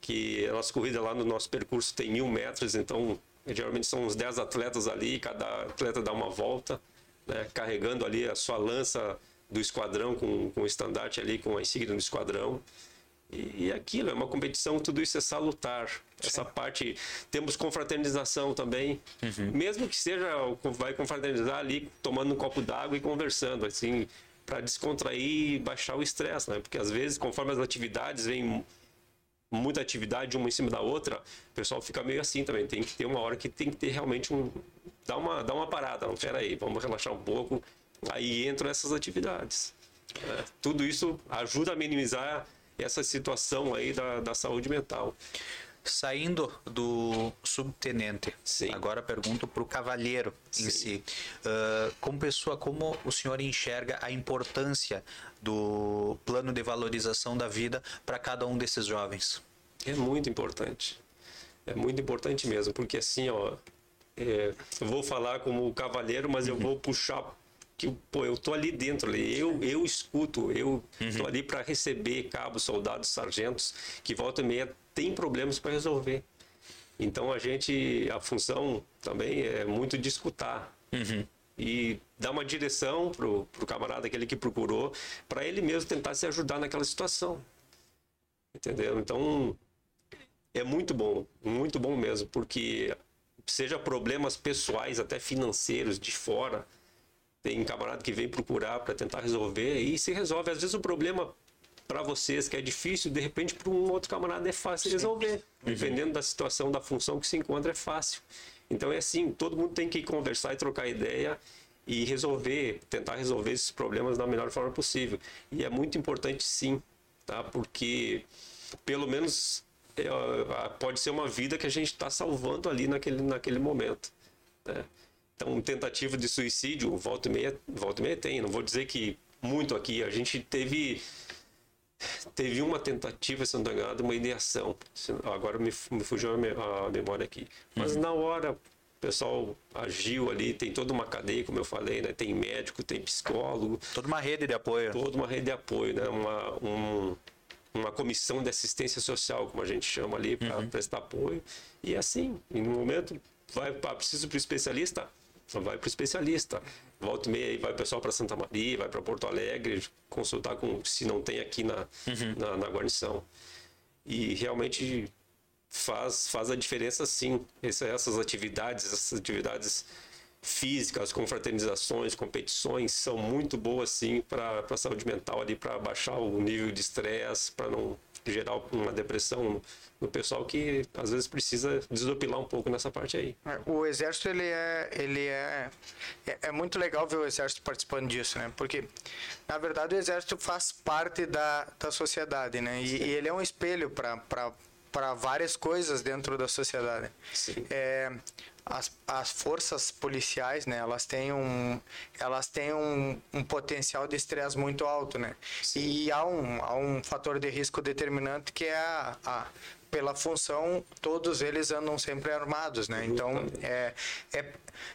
[SPEAKER 3] Que a nossa corrida lá no nosso percurso tem mil metros, então geralmente são uns 10 atletas ali, cada atleta dá uma volta, né? carregando ali a sua lança do esquadrão com, com o estandarte ali, com a insígnia do esquadrão. E, e aquilo, é uma competição, tudo isso é salutar. Essa parte, temos confraternização também, mesmo que seja, vai confraternizar ali, tomando um copo d'água e conversando, assim, para descontrair e baixar o estresse, né? Porque às vezes, conforme as atividades vêm muita atividade uma em cima da outra, o pessoal fica meio assim também. Tem que ter uma hora que tem que ter realmente um. Dá uma, dá uma parada. Não, pera aí, vamos relaxar um pouco. Aí entram essas atividades. né? Tudo isso ajuda a minimizar essa situação aí da, da saúde mental.
[SPEAKER 1] Saindo do subtenente,
[SPEAKER 3] Sim.
[SPEAKER 1] agora pergunto para o cavalheiro em
[SPEAKER 3] Sim.
[SPEAKER 1] si. Ah, como pessoa, como o senhor enxerga a importância do plano de valorização da vida para cada um desses jovens?
[SPEAKER 3] É muito importante. É muito importante mesmo, porque assim, ó, é, eu vou falar como cavalheiro, mas eu vou puxar que pô, eu tô ali dentro, ali, eu eu escuto, eu tô ali para receber cabos, soldados, sargentos que volta e meia tem problemas para resolver. Então a gente, a função também é muito de escutar e dar uma direção pro, pro camarada aquele que procurou, para ele mesmo tentar se ajudar naquela situação. Entendeu? Então, é muito bom, muito bom mesmo, porque seja problemas pessoais, até financeiros, de fora, tem camarada que vem procurar para tentar resolver e se resolve. Às vezes o problema para vocês que é difícil, de repente para um outro camarada é fácil de resolver. Dependendo da situação, da função que se encontra, é fácil. Então é assim, todo mundo tem que conversar e trocar ideia e resolver, tentar resolver esses problemas da melhor forma possível. E é muito importante sim, tá? Porque pelo menos é, pode ser uma vida que a gente está salvando ali naquele, naquele momento. né? Então, tentativa de suicídio, volta e, meia, volta e meia tem. Não vou dizer que muito aqui. A gente teve teve uma tentativa, se não estou enganado, uma ideação. Agora me, me fugiu a, me- a memória aqui. Mas na hora o pessoal agiu ali, tem toda uma cadeia, como eu falei, né? Tem médico, tem psicólogo,
[SPEAKER 1] Toda uma rede de apoio.
[SPEAKER 3] toda uma rede de apoio, né? Uma, um- uma comissão de assistência social, como a gente chama ali, para prestar apoio. E assim, em um momento, vai, preciso para o especialista? Vai para o especialista. Volta e meia, vai o pessoal para Santa Maria, vai para Porto Alegre, consultar com se não tem aqui na, na, na guarnição. E realmente faz, faz a diferença sim. Essa- essas atividades, essas atividades físicas, confraternizações, competições são muito boas sim para a saúde mental ali, para baixar o nível de estresse, para não gerar uma depressão no pessoal que às vezes precisa desopilar um pouco nessa parte aí.
[SPEAKER 2] É, O exército ele é ele é, é é muito legal ver o exército participando disso, né? Porque na verdade o exército faz parte da, da sociedade, né? E, e ele é um espelho para para várias coisas dentro da sociedade.
[SPEAKER 3] Sim.
[SPEAKER 2] É, as, as forças policiais, né? Elas têm um elas têm um, um potencial de estresse muito alto, né? E há um há um fator de risco determinante que é a, a pela função, todos eles andam sempre armados, né? Então, é, é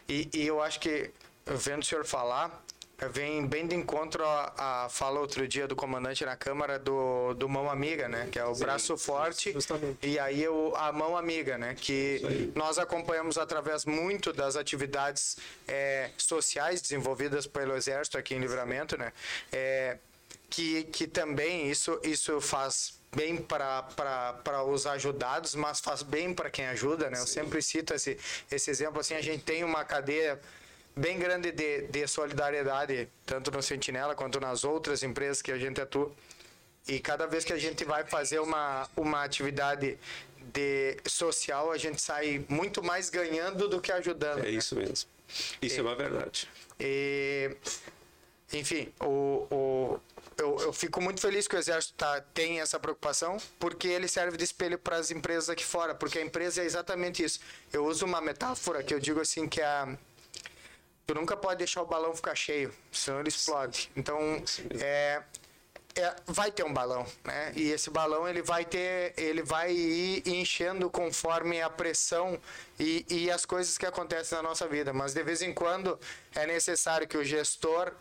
[SPEAKER 2] e, e eu acho que vendo o senhor falar, vem bem de encontro à, à fala outro dia do comandante na Câmara do, do Mão Amiga, né? Que é o braço forte
[SPEAKER 3] justamente.
[SPEAKER 2] e aí o, a Mão Amiga, né? Que nós acompanhamos através muito das atividades é, sociais desenvolvidas pelo Exército aqui em Livramento, né? É, que, que também isso, isso faz bem para os ajudados, mas faz bem para quem ajuda, né? Eu sempre cito esse, esse exemplo, assim, a gente tem uma cadeia bem grande de, de solidariedade, tanto no Sentinela quanto nas outras empresas que a gente atua. E cada vez que a gente vai fazer uma, uma atividade de social, a gente sai muito mais ganhando do que ajudando.
[SPEAKER 3] É
[SPEAKER 2] né?
[SPEAKER 3] isso mesmo. Isso é uma verdade.
[SPEAKER 2] E, enfim, o, o, eu, eu fico muito feliz que o Exército tá, tem essa preocupação, porque ele serve de espelho para as empresas aqui fora, porque a empresa é exatamente isso. Eu uso uma metáfora que eu digo assim que é a, tu nunca pode deixar o balão ficar cheio, senão ele explode. Então, é, é, vai ter um balão, né? E esse balão ele vai ter, ele vai ir enchendo conforme a pressão e, e as coisas que acontecem na nossa vida. Mas de vez em quando é necessário que o gestor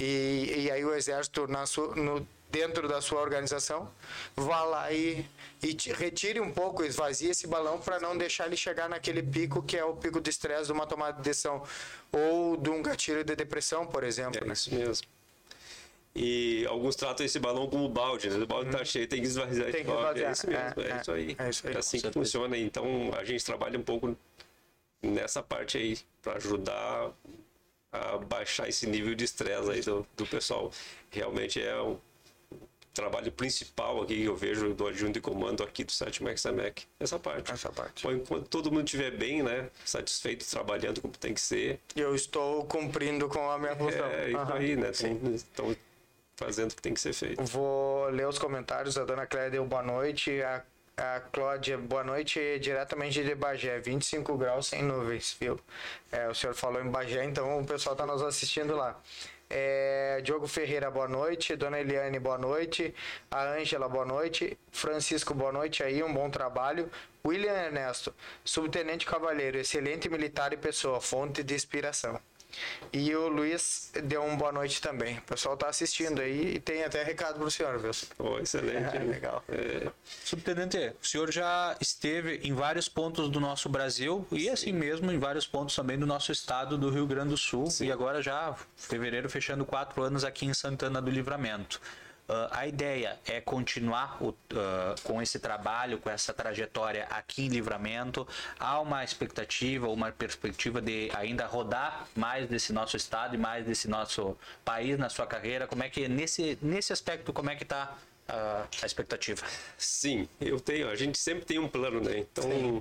[SPEAKER 2] e, e aí o exército na sua, no, dentro da sua organização vá lá e, e retire um pouco, esvazie esse balão para não deixar ele chegar naquele pico que é o pico de estresse de uma tomada de decisão ou de um gatilho de depressão, por exemplo.
[SPEAKER 3] É
[SPEAKER 2] né?
[SPEAKER 3] isso mesmo. E alguns tratam esse balão como balde, né? O balde tá cheio, tem que esvaziar
[SPEAKER 2] Tem
[SPEAKER 3] esse
[SPEAKER 2] que
[SPEAKER 3] balde. É
[SPEAKER 2] esvaziar.
[SPEAKER 3] isso mesmo, é,
[SPEAKER 2] É,
[SPEAKER 3] isso aí.
[SPEAKER 2] é isso aí.
[SPEAKER 3] É assim que funciona. Então a gente trabalha um pouco nessa parte aí, para ajudar a baixar esse nível de estresse aí do, do pessoal. Realmente é o trabalho principal aqui que eu vejo do adjunto de comando aqui do 7 Mexamec, essa parte.
[SPEAKER 2] Essa parte.
[SPEAKER 3] Bom, enquanto todo mundo estiver bem, né, satisfeito, trabalhando como tem que ser,
[SPEAKER 2] Eu estou cumprindo com a minha função.
[SPEAKER 3] é isso aí, né? Estão fazendo o que tem que ser feito.
[SPEAKER 2] Vou ler os comentários. A dona Cléia deu boa noite. A, a Cláudia, boa noite, diretamente de Bagé. 25 graus sem nuvens, viu? É, o senhor falou em Bagé, então o pessoal está nos assistindo lá. É, Diogo Ferreira, boa noite. Dona Eliane, boa noite. A Ângela, boa noite. Francisco, boa noite aí, um bom trabalho. William Ernesto, subtenente cavalheiro, excelente militar e pessoa, fonte de inspiração. E o Luiz deu um boa noite também. O pessoal tá assistindo aí e tem até recado pro senhor, viu?
[SPEAKER 3] Oh, excelente.
[SPEAKER 2] É, legal.
[SPEAKER 3] É,
[SPEAKER 1] Subtenente, o senhor já esteve em vários pontos do nosso Brasil e assim mesmo em vários pontos também do nosso estado do Rio Grande do Sul. E agora já, fevereiro, fechando quatro anos aqui em Santana do Livramento. Ah, a ideia é continuar o- ah, com esse trabalho, com essa trajetória aqui em Livramento. Há uma expectativa, uma perspectiva de ainda rodar mais desse nosso estado e mais desse nosso país na sua carreira. Como é que nesse nesse aspecto como é que está a expectativa?
[SPEAKER 3] sim, eu tenho. A gente sempre tem um plano, né? Então,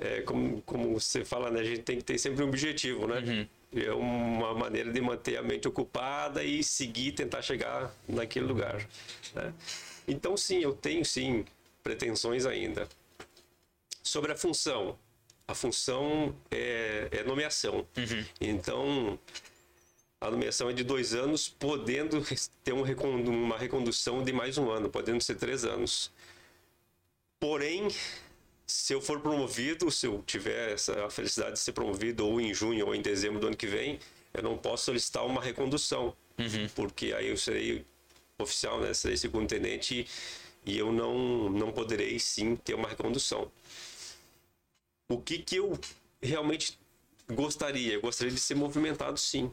[SPEAKER 3] é, como, como você fala, né? A gente tem que ter sempre um objetivo, né? É uma maneira de manter a mente ocupada e seguir, tentar chegar naquele lugar. né? Então, sim, eu tenho sim pretensões ainda. Sobre a função. A função é, é nomeação. Então, a nomeação é de dois anos, podendo ter um recon- uma recondução de mais um ano, podendo ser três anos. Porém, se eu for promovido, se eu tiver essa felicidade de ser promovido ou em junho ou em dezembro do ano que vem, eu não posso solicitar uma recondução, porque aí eu serei oficial, né? Serei segundo tenente e eu não não poderei sim ter uma recondução. O que que eu realmente gostaria? Eu gostaria de ser movimentado sim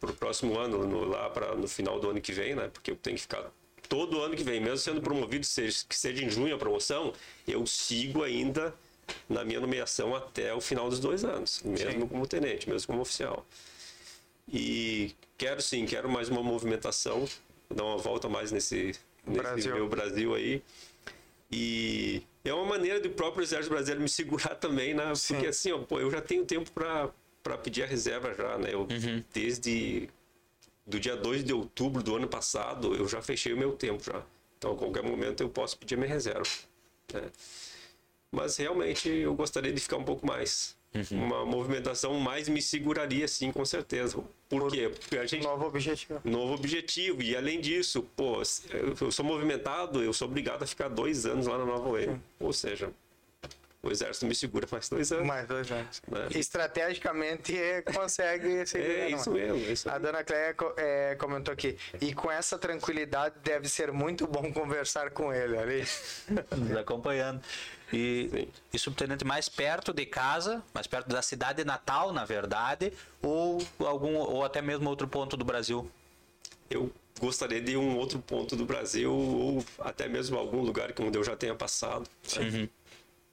[SPEAKER 3] para o próximo ano, no, lá para no final do ano que vem, né? Porque eu tenho que ficar todo ano que vem, mesmo sendo promovido, seja, que seja em junho a promoção, eu sigo ainda na minha nomeação até o final dos dois anos, mesmo como tenente, mesmo como oficial. E quero sim, quero mais uma movimentação, dar uma volta mais nesse, nesse
[SPEAKER 2] Brasil.
[SPEAKER 3] meu Brasil aí. E é uma maneira do próprio Exército Brasileiro me segurar também, né? Porque assim, ó, pô, eu já tenho tempo para pedir a reserva já, né? Eu, Desde do dia 2 de outubro do ano passado, eu já fechei o meu tempo já. Então, a qualquer momento eu posso pedir a minha reserva. né? Mas realmente eu gostaria de ficar um pouco mais. Uma movimentação mais me seguraria, sim, com certeza. Por quê? Porque a gente
[SPEAKER 2] Novo objetivo.
[SPEAKER 3] novo objetivo. E além disso, pô, eu sou movimentado, eu sou obrigado a ficar dois anos lá na Nova Wave. Ou seja, o exército me segura mais dois anos.
[SPEAKER 2] Mais dois anos.
[SPEAKER 3] Né?
[SPEAKER 2] Estrategicamente consegue segurar.
[SPEAKER 3] É
[SPEAKER 2] não
[SPEAKER 3] isso mesmo, é isso
[SPEAKER 2] A dona Cléia co- é, comentou aqui. E com essa tranquilidade deve ser muito bom conversar com ele ali.
[SPEAKER 1] nos acompanhando. E,
[SPEAKER 3] Sim.
[SPEAKER 1] e subtenente mais perto de casa, mais perto da cidade natal, na verdade, ou algum ou até mesmo outro ponto do Brasil.
[SPEAKER 3] Eu gostaria de um outro ponto do Brasil, ou até mesmo algum lugar que onde eu já tenha passado. né?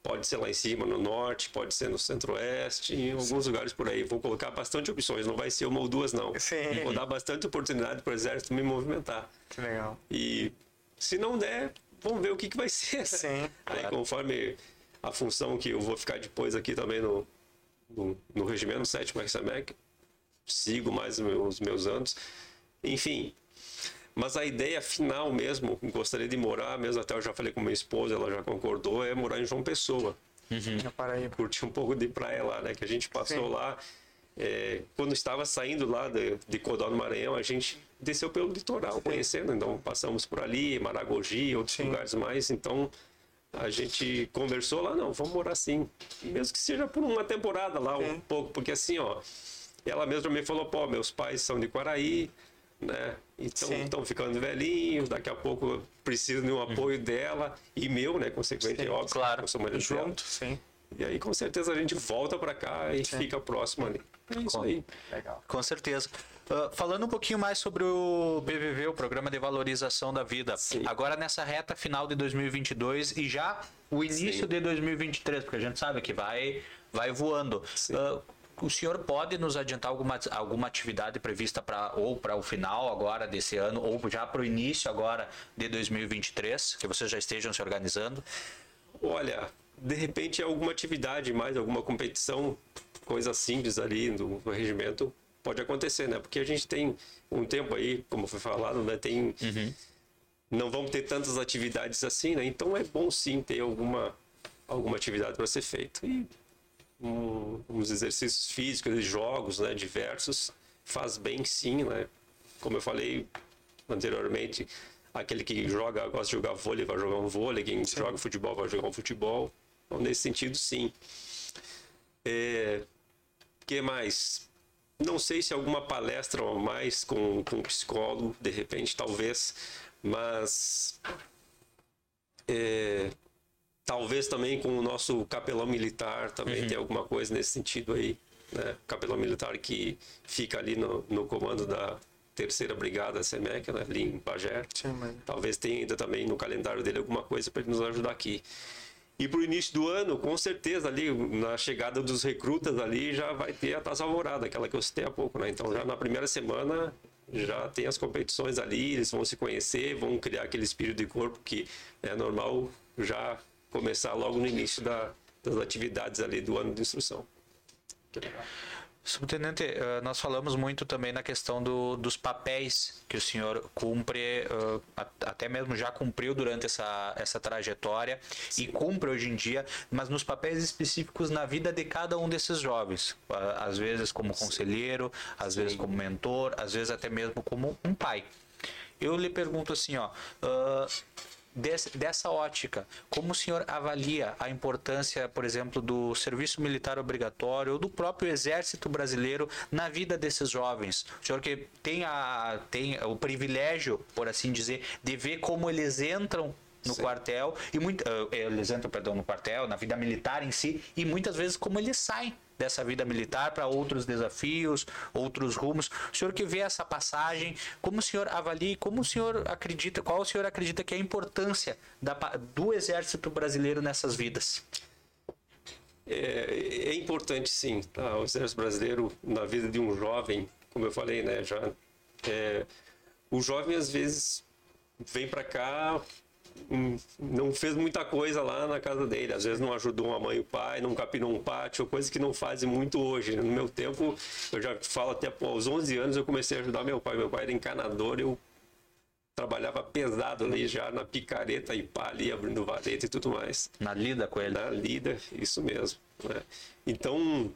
[SPEAKER 3] Pode ser lá em cima, no norte, pode ser no centro-oeste, em alguns lugares por aí. Vou colocar bastante opções, não vai ser uma ou duas, não.
[SPEAKER 2] Sim.
[SPEAKER 3] Vou dar bastante oportunidade para o exército me movimentar.
[SPEAKER 2] Que legal.
[SPEAKER 3] E se não der, vamos ver o que, que vai ser.
[SPEAKER 2] Sim,
[SPEAKER 3] Aí conforme a função que eu vou ficar depois aqui também no, no, no regimento 7 XMEC, sigo mais os meus anos. Enfim, mas a ideia final mesmo, gostaria de morar, mesmo até eu já falei com minha esposa, ela já concordou, é morar em João Pessoa.
[SPEAKER 2] Paraíba.
[SPEAKER 3] Curtir um pouco de praia lá, né? Que a gente passou
[SPEAKER 2] Sim.
[SPEAKER 3] lá. é, quando estava saindo lá de, de Codó no Maranhão, a gente desceu pelo litoral conhecendo, então passamos por ali, Maragogi, outros Sim. lugares mais, então a gente conversou lá, não, vamos morar assim, mesmo que seja por uma temporada lá, um pouco, porque assim, ó, ela mesma me falou, pô, meus pais são de Quaraí, né? Então estão ficando velhinhos, daqui a pouco preciso de um apoio uhum. dela e meu, né? Consequentemente, sim, óbvio,
[SPEAKER 2] claro. eu sou junto, dela. sim.
[SPEAKER 3] E aí, com certeza, a gente volta para cá e sim. fica próximo ali. É isso aí.
[SPEAKER 1] Legal. Com certeza. Uh, falando um pouquinho mais sobre o BVV, o Programa de Valorização da Vida. Sim. Agora nessa reta final de 2022 e já o início Sim. de 2023, porque a gente sabe que vai, vai voando. Uh, o senhor pode nos adiantar alguma, alguma atividade prevista para ou para o final agora desse ano ou já para o início agora de 2023 que vocês já estejam se organizando?
[SPEAKER 3] Olha, de repente alguma atividade mais, alguma competição, coisa simples ali do, do regimento pode acontecer, né? Porque a gente tem um tempo aí, como foi falado, né? Tem uhum. não vamos ter tantas atividades assim, né? Então é bom sim ter alguma alguma atividade para ser feita. E um, uns exercícios físicos, jogos, né? Diversos faz bem sim, né? Como eu falei anteriormente, aquele que joga, gosta de jogar vôlei, vai jogar um vôlei, quem sim. joga futebol vai jogar um futebol. Então, nesse sentido, sim. É, que mais? Não sei se alguma palestra ou mais com, com um psicólogo, de repente, talvez, mas é, talvez também com o nosso capelão militar também uhum. tem alguma coisa nesse sentido aí. Né? Capelão militar que fica ali no, no comando da terceira brigada SEMEC, né? ali em Bagé. Talvez tenha ainda também no calendário dele alguma coisa para ele nos ajudar aqui. E para o início do ano, com certeza, ali, na chegada dos recrutas ali, já vai ter a taça alvorada, aquela que eu citei há pouco, né? Então, já na primeira semana, já tem as competições ali, eles vão se conhecer, vão criar aquele espírito de corpo que é normal já começar logo no início da, das atividades ali do ano de instrução.
[SPEAKER 1] Subtenente, eh, nós falamos muito também na questão do, dos papéis que o senhor cumpre, eh, até mesmo já cumpriu durante essa, essa trajetória Sim. e cumpre hoje em dia, mas nos papéis específicos na vida de cada um desses jovens. Às vezes como conselheiro, às Sim. vezes como mentor, às vezes até mesmo como um pai. Eu lhe pergunto assim, ó, uh, dessa ótica, como o senhor avalia a importância, por exemplo, do serviço militar obrigatório ou do próprio exército brasileiro na vida desses jovens? O senhor que tem, a, tem o privilégio, por assim dizer, de ver como eles entram no Sim. quartel e muito, uh, eles entram, perdão, no quartel, na vida militar em si e muitas vezes como eles saem dessa vida militar para outros desafios, outros rumos. O senhor que vê essa passagem, como o senhor avalia, como o senhor acredita, qual o senhor acredita que é a importância da, do exército brasileiro nessas vidas?
[SPEAKER 3] É, é importante sim, tá? o exército brasileiro na vida de um jovem, como eu falei, né, já é, o jovem às vezes vem para cá não fez muita coisa lá na casa dele. Às vezes não ajudou a mãe e o pai, não capinou um pátio, coisa que não fazem muito hoje. No meu tempo, eu já falo até pô, aos 11 anos eu comecei a ajudar meu pai. Meu pai era encanador, eu trabalhava pesado ali já na picareta e pá ali, abrindo vareta e tudo mais.
[SPEAKER 1] Na lida com ele.
[SPEAKER 3] Na lida, isso mesmo. Né? Então,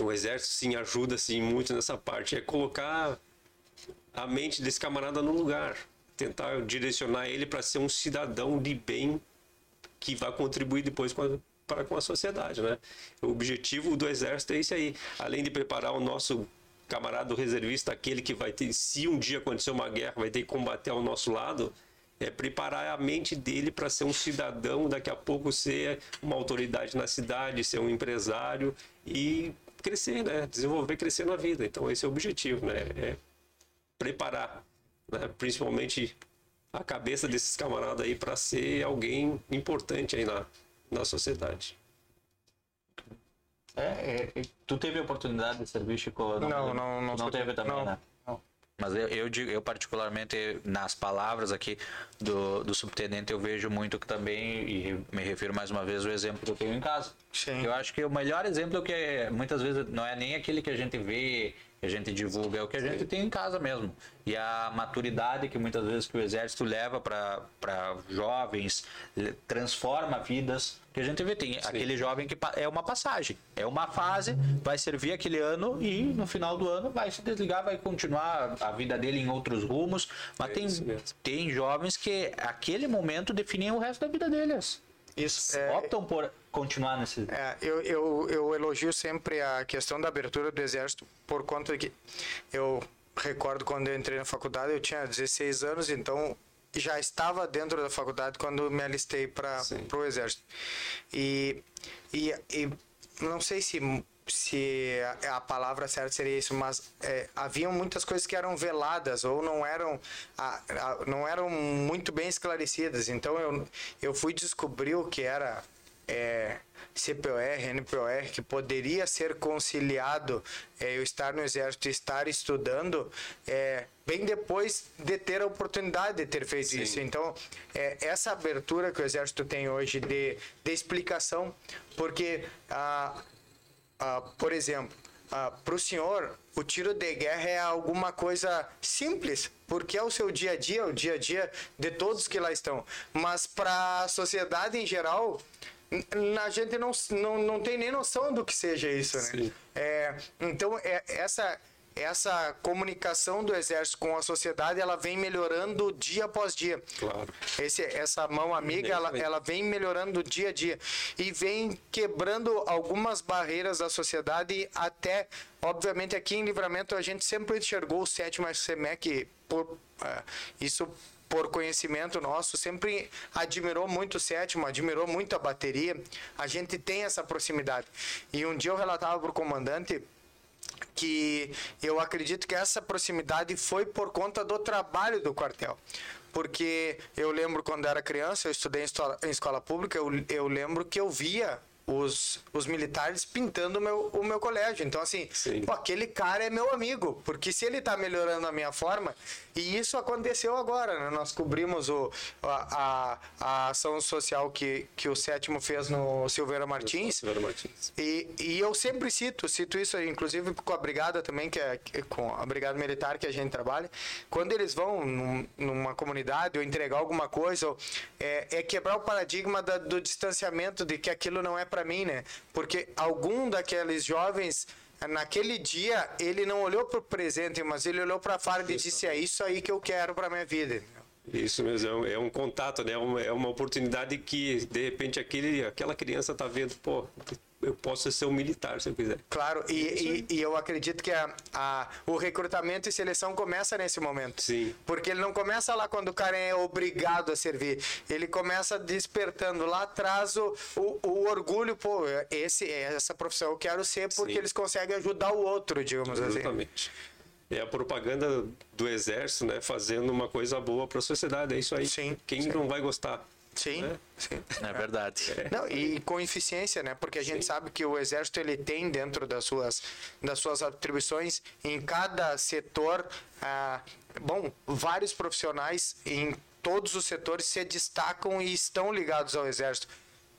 [SPEAKER 3] o exército sim ajuda assim muito nessa parte, é colocar a mente desse camarada no lugar tentar direcionar ele para ser um cidadão de bem que vai contribuir depois com a, para com a sociedade, né? O objetivo do exército é isso aí, além de preparar o nosso camarada reservista, aquele que vai ter, se um dia acontecer uma guerra, vai ter que combater ao nosso lado, é preparar a mente dele para ser um cidadão, daqui a pouco ser uma autoridade na cidade, ser um empresário e crescer, né? Desenvolver, crescer na vida. Então esse é o objetivo, né? É preparar né? principalmente a cabeça desses camaradas aí para ser alguém importante aí na, na sociedade.
[SPEAKER 1] É, é, tu teve a oportunidade de servir, Chico?
[SPEAKER 2] Não, não, não,
[SPEAKER 1] não, não teve também, não. né? Mas eu, eu, eu, particularmente, nas palavras aqui do, do subtenente, eu vejo muito que também, e me refiro mais uma vez ao exemplo que eu tenho em casa. Sim. Eu acho que o melhor exemplo é que muitas vezes não é nem aquele que a gente vê a gente divulga, é o que a gente tem em casa mesmo. E a maturidade que muitas vezes que o exército leva para jovens, transforma vidas, que a gente vê, tem Sim. aquele jovem que é uma passagem, é uma fase, vai servir aquele ano e no final do ano vai se desligar, vai continuar a vida dele em outros rumos, mas é tem, tem jovens que aquele momento definem o resto da vida deles. Isso. É, Optam por continuar nesse.
[SPEAKER 2] É, eu, eu, eu elogio sempre a questão da abertura do exército por conta de que eu recordo quando eu entrei na faculdade, eu tinha 16 anos, então já estava dentro da faculdade quando me alistei para o exército. E, e, e não sei se se a, a, palavra certa seria isso, mas é, haviam muitas coisas que eram veladas ou não eram, a, a, não eram muito bem esclarecidas. Então eu, eu fui descobrir o que era é, CPOR, NPOR, que poderia ser conciliado é, eu estar no exército e estar estudando, é, bem depois de ter a oportunidade de ter feito Sim. isso. Então, é, essa abertura que o exército tem hoje de, de explicação, porque, ah, ah, por exemplo, ah, para o senhor, o tiro de guerra é alguma coisa simples, porque é o seu dia a dia, o dia a dia de todos que lá estão. Mas para a sociedade em geral, a gente não, não, não tem nem noção do que seja isso, né? É, então, é, essa, essa comunicação do exército com a sociedade, ela vem melhorando dia após dia.
[SPEAKER 3] Claro.
[SPEAKER 2] Esse, essa mão amiga, ela, ela vem melhorando dia a dia. E vem quebrando algumas barreiras da sociedade até, obviamente, aqui em Livramento, a gente sempre enxergou o sétimo SEMEC por... Uh, isso por conhecimento nosso, sempre admirou muito o sétimo, admirou muito a bateria. A gente tem essa proximidade. E um dia eu relatava para o comandante que eu acredito que essa proximidade foi por conta do trabalho do quartel. Porque eu lembro quando era criança, eu estudei em escola, em escola pública, eu, eu lembro que eu via os, os militares pintando o meu, o meu colégio. Então, assim, pô, aquele cara é meu amigo, porque se ele está melhorando a minha forma, e isso aconteceu agora, né? Nós cobrimos o, a, a, a, ação social que, que o sétimo fez no Silveira Martins.
[SPEAKER 3] Silveira Martins.
[SPEAKER 2] E, e eu sempre cito, cito isso, inclusive com a brigada também, que é com a brigada militar que a gente trabalha. Quando eles vão num, numa comunidade ou entregar alguma coisa, é, é quebrar o paradigma da, do distanciamento de que aquilo não é para para mim, né? Porque algum daqueles jovens naquele dia ele não olhou para o presente, mas ele olhou para a farda e disse: "É isso aí que eu quero para minha vida".
[SPEAKER 3] Isso mesmo, é um, é um contato, né? É uma, é uma oportunidade que de repente aquele, aquela criança tá vendo, pô, eu posso ser um militar se eu quiser.
[SPEAKER 2] Claro, e, e, e, eu acredito que a, a, o recrutamento e seleção começa nesse momento.
[SPEAKER 3] Sim.
[SPEAKER 2] Porque ele não começa lá quando o cara é obrigado a servir. Ele começa despertando lá atrás o, o, o orgulho, pô, esse, essa profissão eu quero ser porque Sim. eles conseguem ajudar o outro, digamos
[SPEAKER 3] Exatamente. assim. Exatamente. É a propaganda do exército, né? Fazendo uma coisa boa para a sociedade. É isso aí.
[SPEAKER 2] Sim.
[SPEAKER 3] Quem
[SPEAKER 2] sim.
[SPEAKER 3] não vai gostar?
[SPEAKER 2] Sim, né? sim.
[SPEAKER 1] É verdade.
[SPEAKER 2] Não, e com eficiência, né? Porque a gente sim. sabe que o exército ele tem dentro das suas, das suas atribuições em cada setor, ah, bom, vários profissionais em todos os setores se destacam e estão ligados ao exército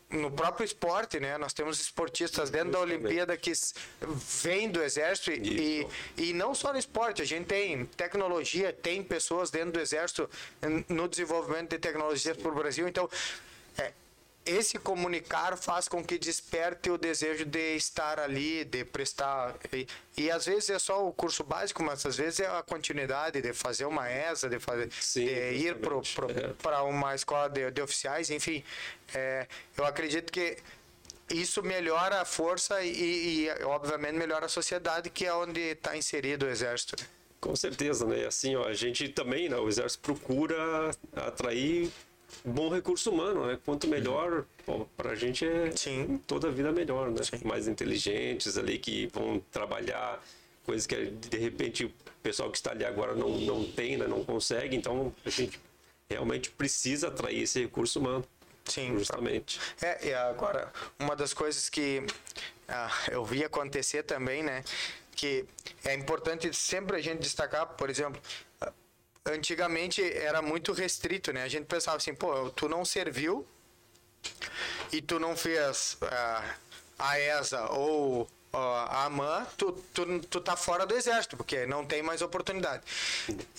[SPEAKER 2] no próprio esporte, né? Nós temos esportistas dentro da Olimpíada que vêm do exército e, e, não só no esporte, a gente tem tecnologia, tem pessoas dentro do exército no desenvolvimento de tecnologias para o Brasil. Então, é, esse comunicar faz com que desperte o desejo de estar ali, de prestar. E, e às vezes é só o curso básico, mas às vezes é a continuidade de fazer uma ESA, de, fazer, Sim, de ir para é. uma escola de, de oficiais, enfim. É, eu acredito que isso melhora a força e, e, obviamente, melhora a sociedade, que é onde está inserido o exército.
[SPEAKER 3] Com certeza, né? Assim, ó, a gente também, né, o exército procura atrair bom recurso humano, né? Quanto melhor, para a gente é
[SPEAKER 2] Sim.
[SPEAKER 3] toda a vida melhor, né? Sim. Mais inteligentes ali que vão trabalhar coisas que de repente o pessoal que está ali agora não, não tem, né? não consegue, então a gente realmente precisa atrair esse recurso humano.
[SPEAKER 2] Sim,
[SPEAKER 3] justamente.
[SPEAKER 2] É, e agora, uma das coisas que ah, eu vi acontecer também, né? Que é importante sempre a gente destacar, por exemplo, antigamente era muito restrito, né? A gente pensava assim, pô, tu não serviu e tu não fez uh, a ESA ou ó, a AMAN, tu, tu, tu tá fora do exército, porque não tem mais oportunidade.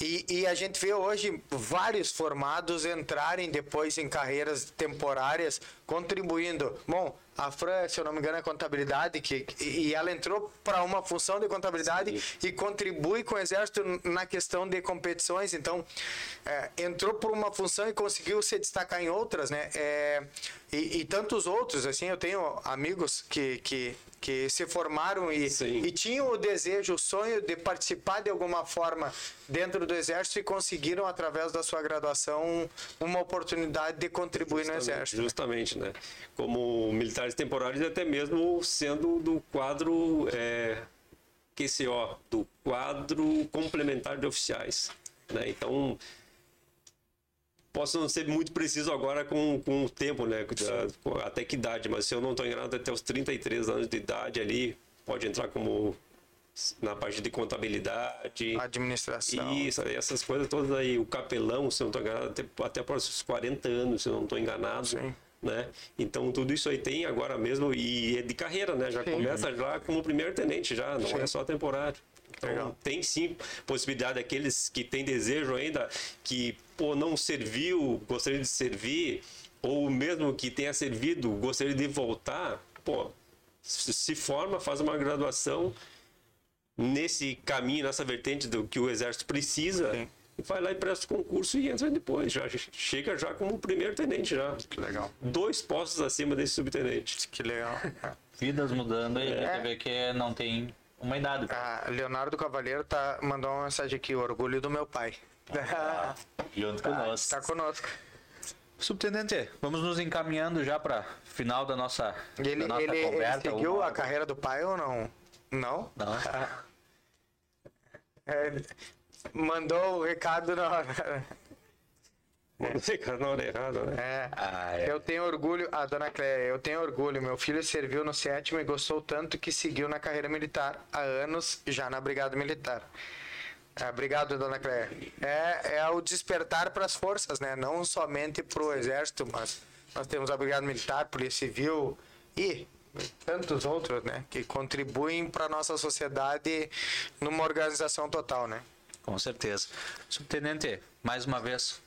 [SPEAKER 2] E, e a gente vê hoje vários formados entrarem depois em carreiras temporárias, contribuindo. Bom, a Fran, se eu não me engano, é contabilidade, que, e ela entrou para uma função de contabilidade Sim. e contribui com o Exército na questão de competições. Então, é, entrou por uma função e conseguiu se destacar em outras, né? É, e, e, tantos outros, assim, eu tenho amigos que, que, que se formaram e, e tinham o desejo, o sonho de participar de alguma forma dentro do Exército e conseguiram, através da sua graduação, uma oportunidade de contribuir
[SPEAKER 3] justamente,
[SPEAKER 2] no Exército.
[SPEAKER 3] Justamente, né? Como militares temporários, até mesmo sendo do quadro é, QCO, do quadro complementar de oficiais. Né? Então, Posso não ser muito preciso agora com, com o tempo, né? Até que idade, mas se eu não estou enganado, até os 33 anos de idade ali, pode entrar como na parte de contabilidade.
[SPEAKER 2] Administração.
[SPEAKER 3] Isso, essas coisas todas aí. O capelão, se eu não estou enganado, até, até para os 40 anos, se eu não estou enganado. Sim. Né? Então tudo isso aí tem agora mesmo e é de carreira, né? Já sim. começa lá como primeiro tenente já, não sim. é só temporário. Então, tem sim possibilidade daqueles que têm desejo ainda, que pô, não serviu, gostaria de servir, ou mesmo que tenha servido, gostaria de voltar, pô, se forma, faz uma graduação nesse caminho, nessa vertente do que o exército precisa. Sim. Vai lá e presta o concurso e entra depois. Já chega já como primeiro tenente já.
[SPEAKER 2] Que legal.
[SPEAKER 3] Dois postos acima desse subtenente.
[SPEAKER 2] Que legal.
[SPEAKER 1] Vidas mudando e é. a gente vê que não tem uma idade.
[SPEAKER 2] Ah, Leonardo Cavalheiro tá, mandou uma mensagem aqui, orgulho do meu pai.
[SPEAKER 1] Ah, junto tá, conosco.
[SPEAKER 2] Tá conosco.
[SPEAKER 1] Subtenente, vamos nos encaminhando já para final da nossa,
[SPEAKER 2] ele,
[SPEAKER 1] da nossa
[SPEAKER 2] ele,
[SPEAKER 1] conversa.
[SPEAKER 2] Ele seguiu uma... a carreira do pai ou não? Não?
[SPEAKER 1] Não.
[SPEAKER 2] É, mandou o recado na,
[SPEAKER 3] Fica na hora errada, né?
[SPEAKER 2] É. Ah, é. Eu tenho orgulho, a dona Cléia, eu tenho orgulho. Meu filho serviu no sétimo e gostou tanto que seguiu na carreira militar há anos já na Brigada Militar. É, obrigado, dona Cléia. É, é o despertar para as forças, né? Não somente para o Exército, mas nós temos a Brigada Militar, Polícia Civil e tantos outros, né? Que contribuem para nossa sociedade numa organização total, né?
[SPEAKER 1] Com certeza. Subtenente, mais uma vez,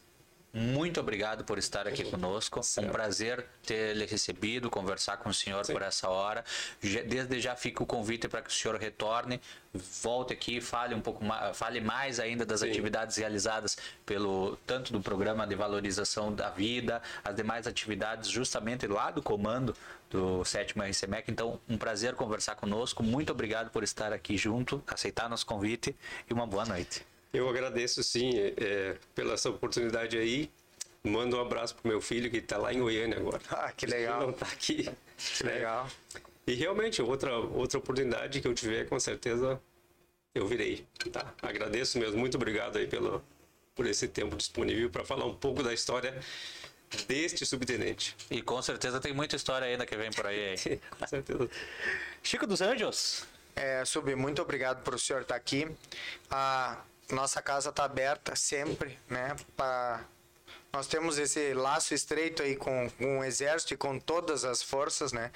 [SPEAKER 1] muito obrigado por estar aqui conosco. Um prazer ter lhe recebido, conversar com o senhor Sim. por essa hora. Desde já fica o convite para que o senhor retorne, volte aqui, fale um pouco mais, fale mais ainda das Sim. atividades realizadas pelo tanto do programa de valorização da vida, as demais atividades justamente lá do comando do sétimo RCMEC. Então, um prazer conversar conosco. Muito obrigado por estar aqui junto, aceitar nosso convite e uma boa noite.
[SPEAKER 3] Eu agradeço sim é, pela essa oportunidade aí. Mando um abraço pro meu filho que está lá em Goiânia agora.
[SPEAKER 2] Ah, que legal.
[SPEAKER 3] Não está aqui.
[SPEAKER 2] Que legal.
[SPEAKER 3] E realmente, outra, outra oportunidade que eu tiver, com certeza eu virei. Tá? Agradeço mesmo. Muito obrigado aí pelo, por esse tempo disponível para falar um pouco da história deste subtenente.
[SPEAKER 1] E com certeza tem muita história ainda que vem por aí.
[SPEAKER 3] com certeza.
[SPEAKER 1] Chico dos Anjos.
[SPEAKER 2] É, Sub, muito obrigado por o senhor estar aqui. Ah, nossa casa está aberta sempre, né? Pra... Nós temos esse laço estreito aí com, com o Exército e com todas as forças, né?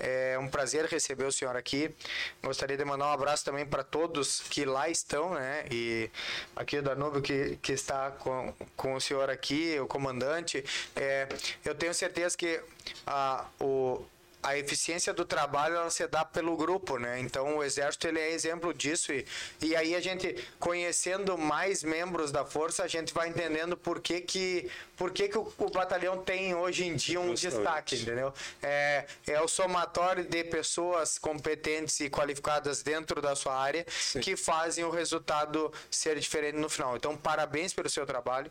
[SPEAKER 2] É um prazer receber o senhor aqui. Gostaria de mandar um abraço também para todos que lá estão, né? E aqui o Danúbio que, que está com, com o senhor aqui, o comandante. É, eu tenho certeza que ah, o a eficiência do trabalho ela se dá pelo grupo, né? Então o exército ele é exemplo disso e, e aí a gente conhecendo mais membros da força a gente vai entendendo por que que por que, que o, o batalhão tem hoje em dia um destaque, entendeu? É, é o somatório de pessoas competentes e qualificadas dentro da sua área Sim. que fazem o resultado ser diferente no final. Então parabéns pelo seu trabalho,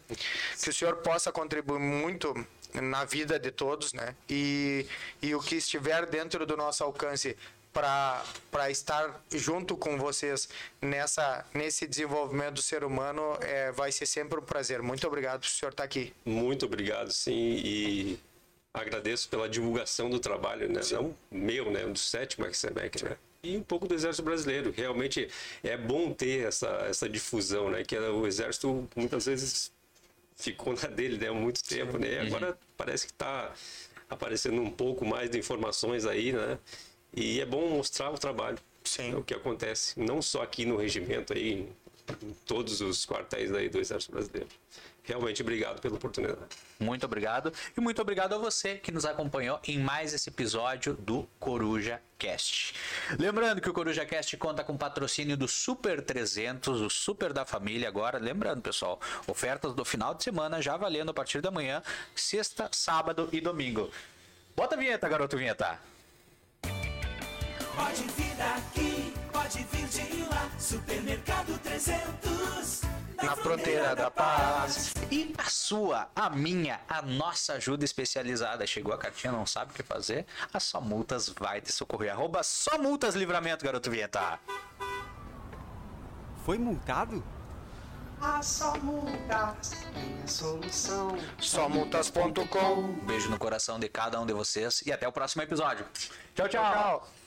[SPEAKER 2] que o senhor possa contribuir muito na vida de todos, né? E, e o que estiver dentro do nosso alcance para estar junto com vocês nessa nesse desenvolvimento do ser humano é, vai ser sempre um prazer. Muito obrigado por o senhor estar aqui.
[SPEAKER 3] Muito obrigado, sim, e agradeço pela divulgação do trabalho, né? Sim. Não meu, né? Do sétimo XMEC, né? E um pouco do Exército Brasileiro. Realmente é bom ter essa, essa difusão, né? Que o Exército muitas vezes ficou na dele né, há muito tempo, né? Agora parece que está aparecendo um pouco mais de informações aí, né? E é bom mostrar o trabalho.
[SPEAKER 2] Sim.
[SPEAKER 3] É o que acontece, não só aqui no regimento, aí, em todos os quartéis aí do Exército Brasileiro. Realmente, obrigado pela oportunidade.
[SPEAKER 1] Muito obrigado. E muito obrigado a você que nos acompanhou em mais esse episódio do Coruja Cast. Lembrando que o Coruja Cast conta com patrocínio do Super 300, o Super da Família agora. Lembrando, pessoal, ofertas do final de semana já valendo a partir da manhã, sexta, sábado e domingo. Bota a vinheta, garoto vinheta.
[SPEAKER 4] Pode vir daqui, pode vir de lá. Supermercado 300.
[SPEAKER 2] Na fronteira da paz.
[SPEAKER 1] E a sua, a minha, a nossa ajuda especializada. Chegou a cartinha, não sabe o que fazer? A Só Multas vai te socorrer. Arroba Só Multas Livramento, garoto vinheta.
[SPEAKER 5] Foi multado?
[SPEAKER 2] Somultas.com.
[SPEAKER 1] Um beijo no coração de cada um de vocês e até o próximo episódio. Tchau, tchau.
[SPEAKER 2] Tchau.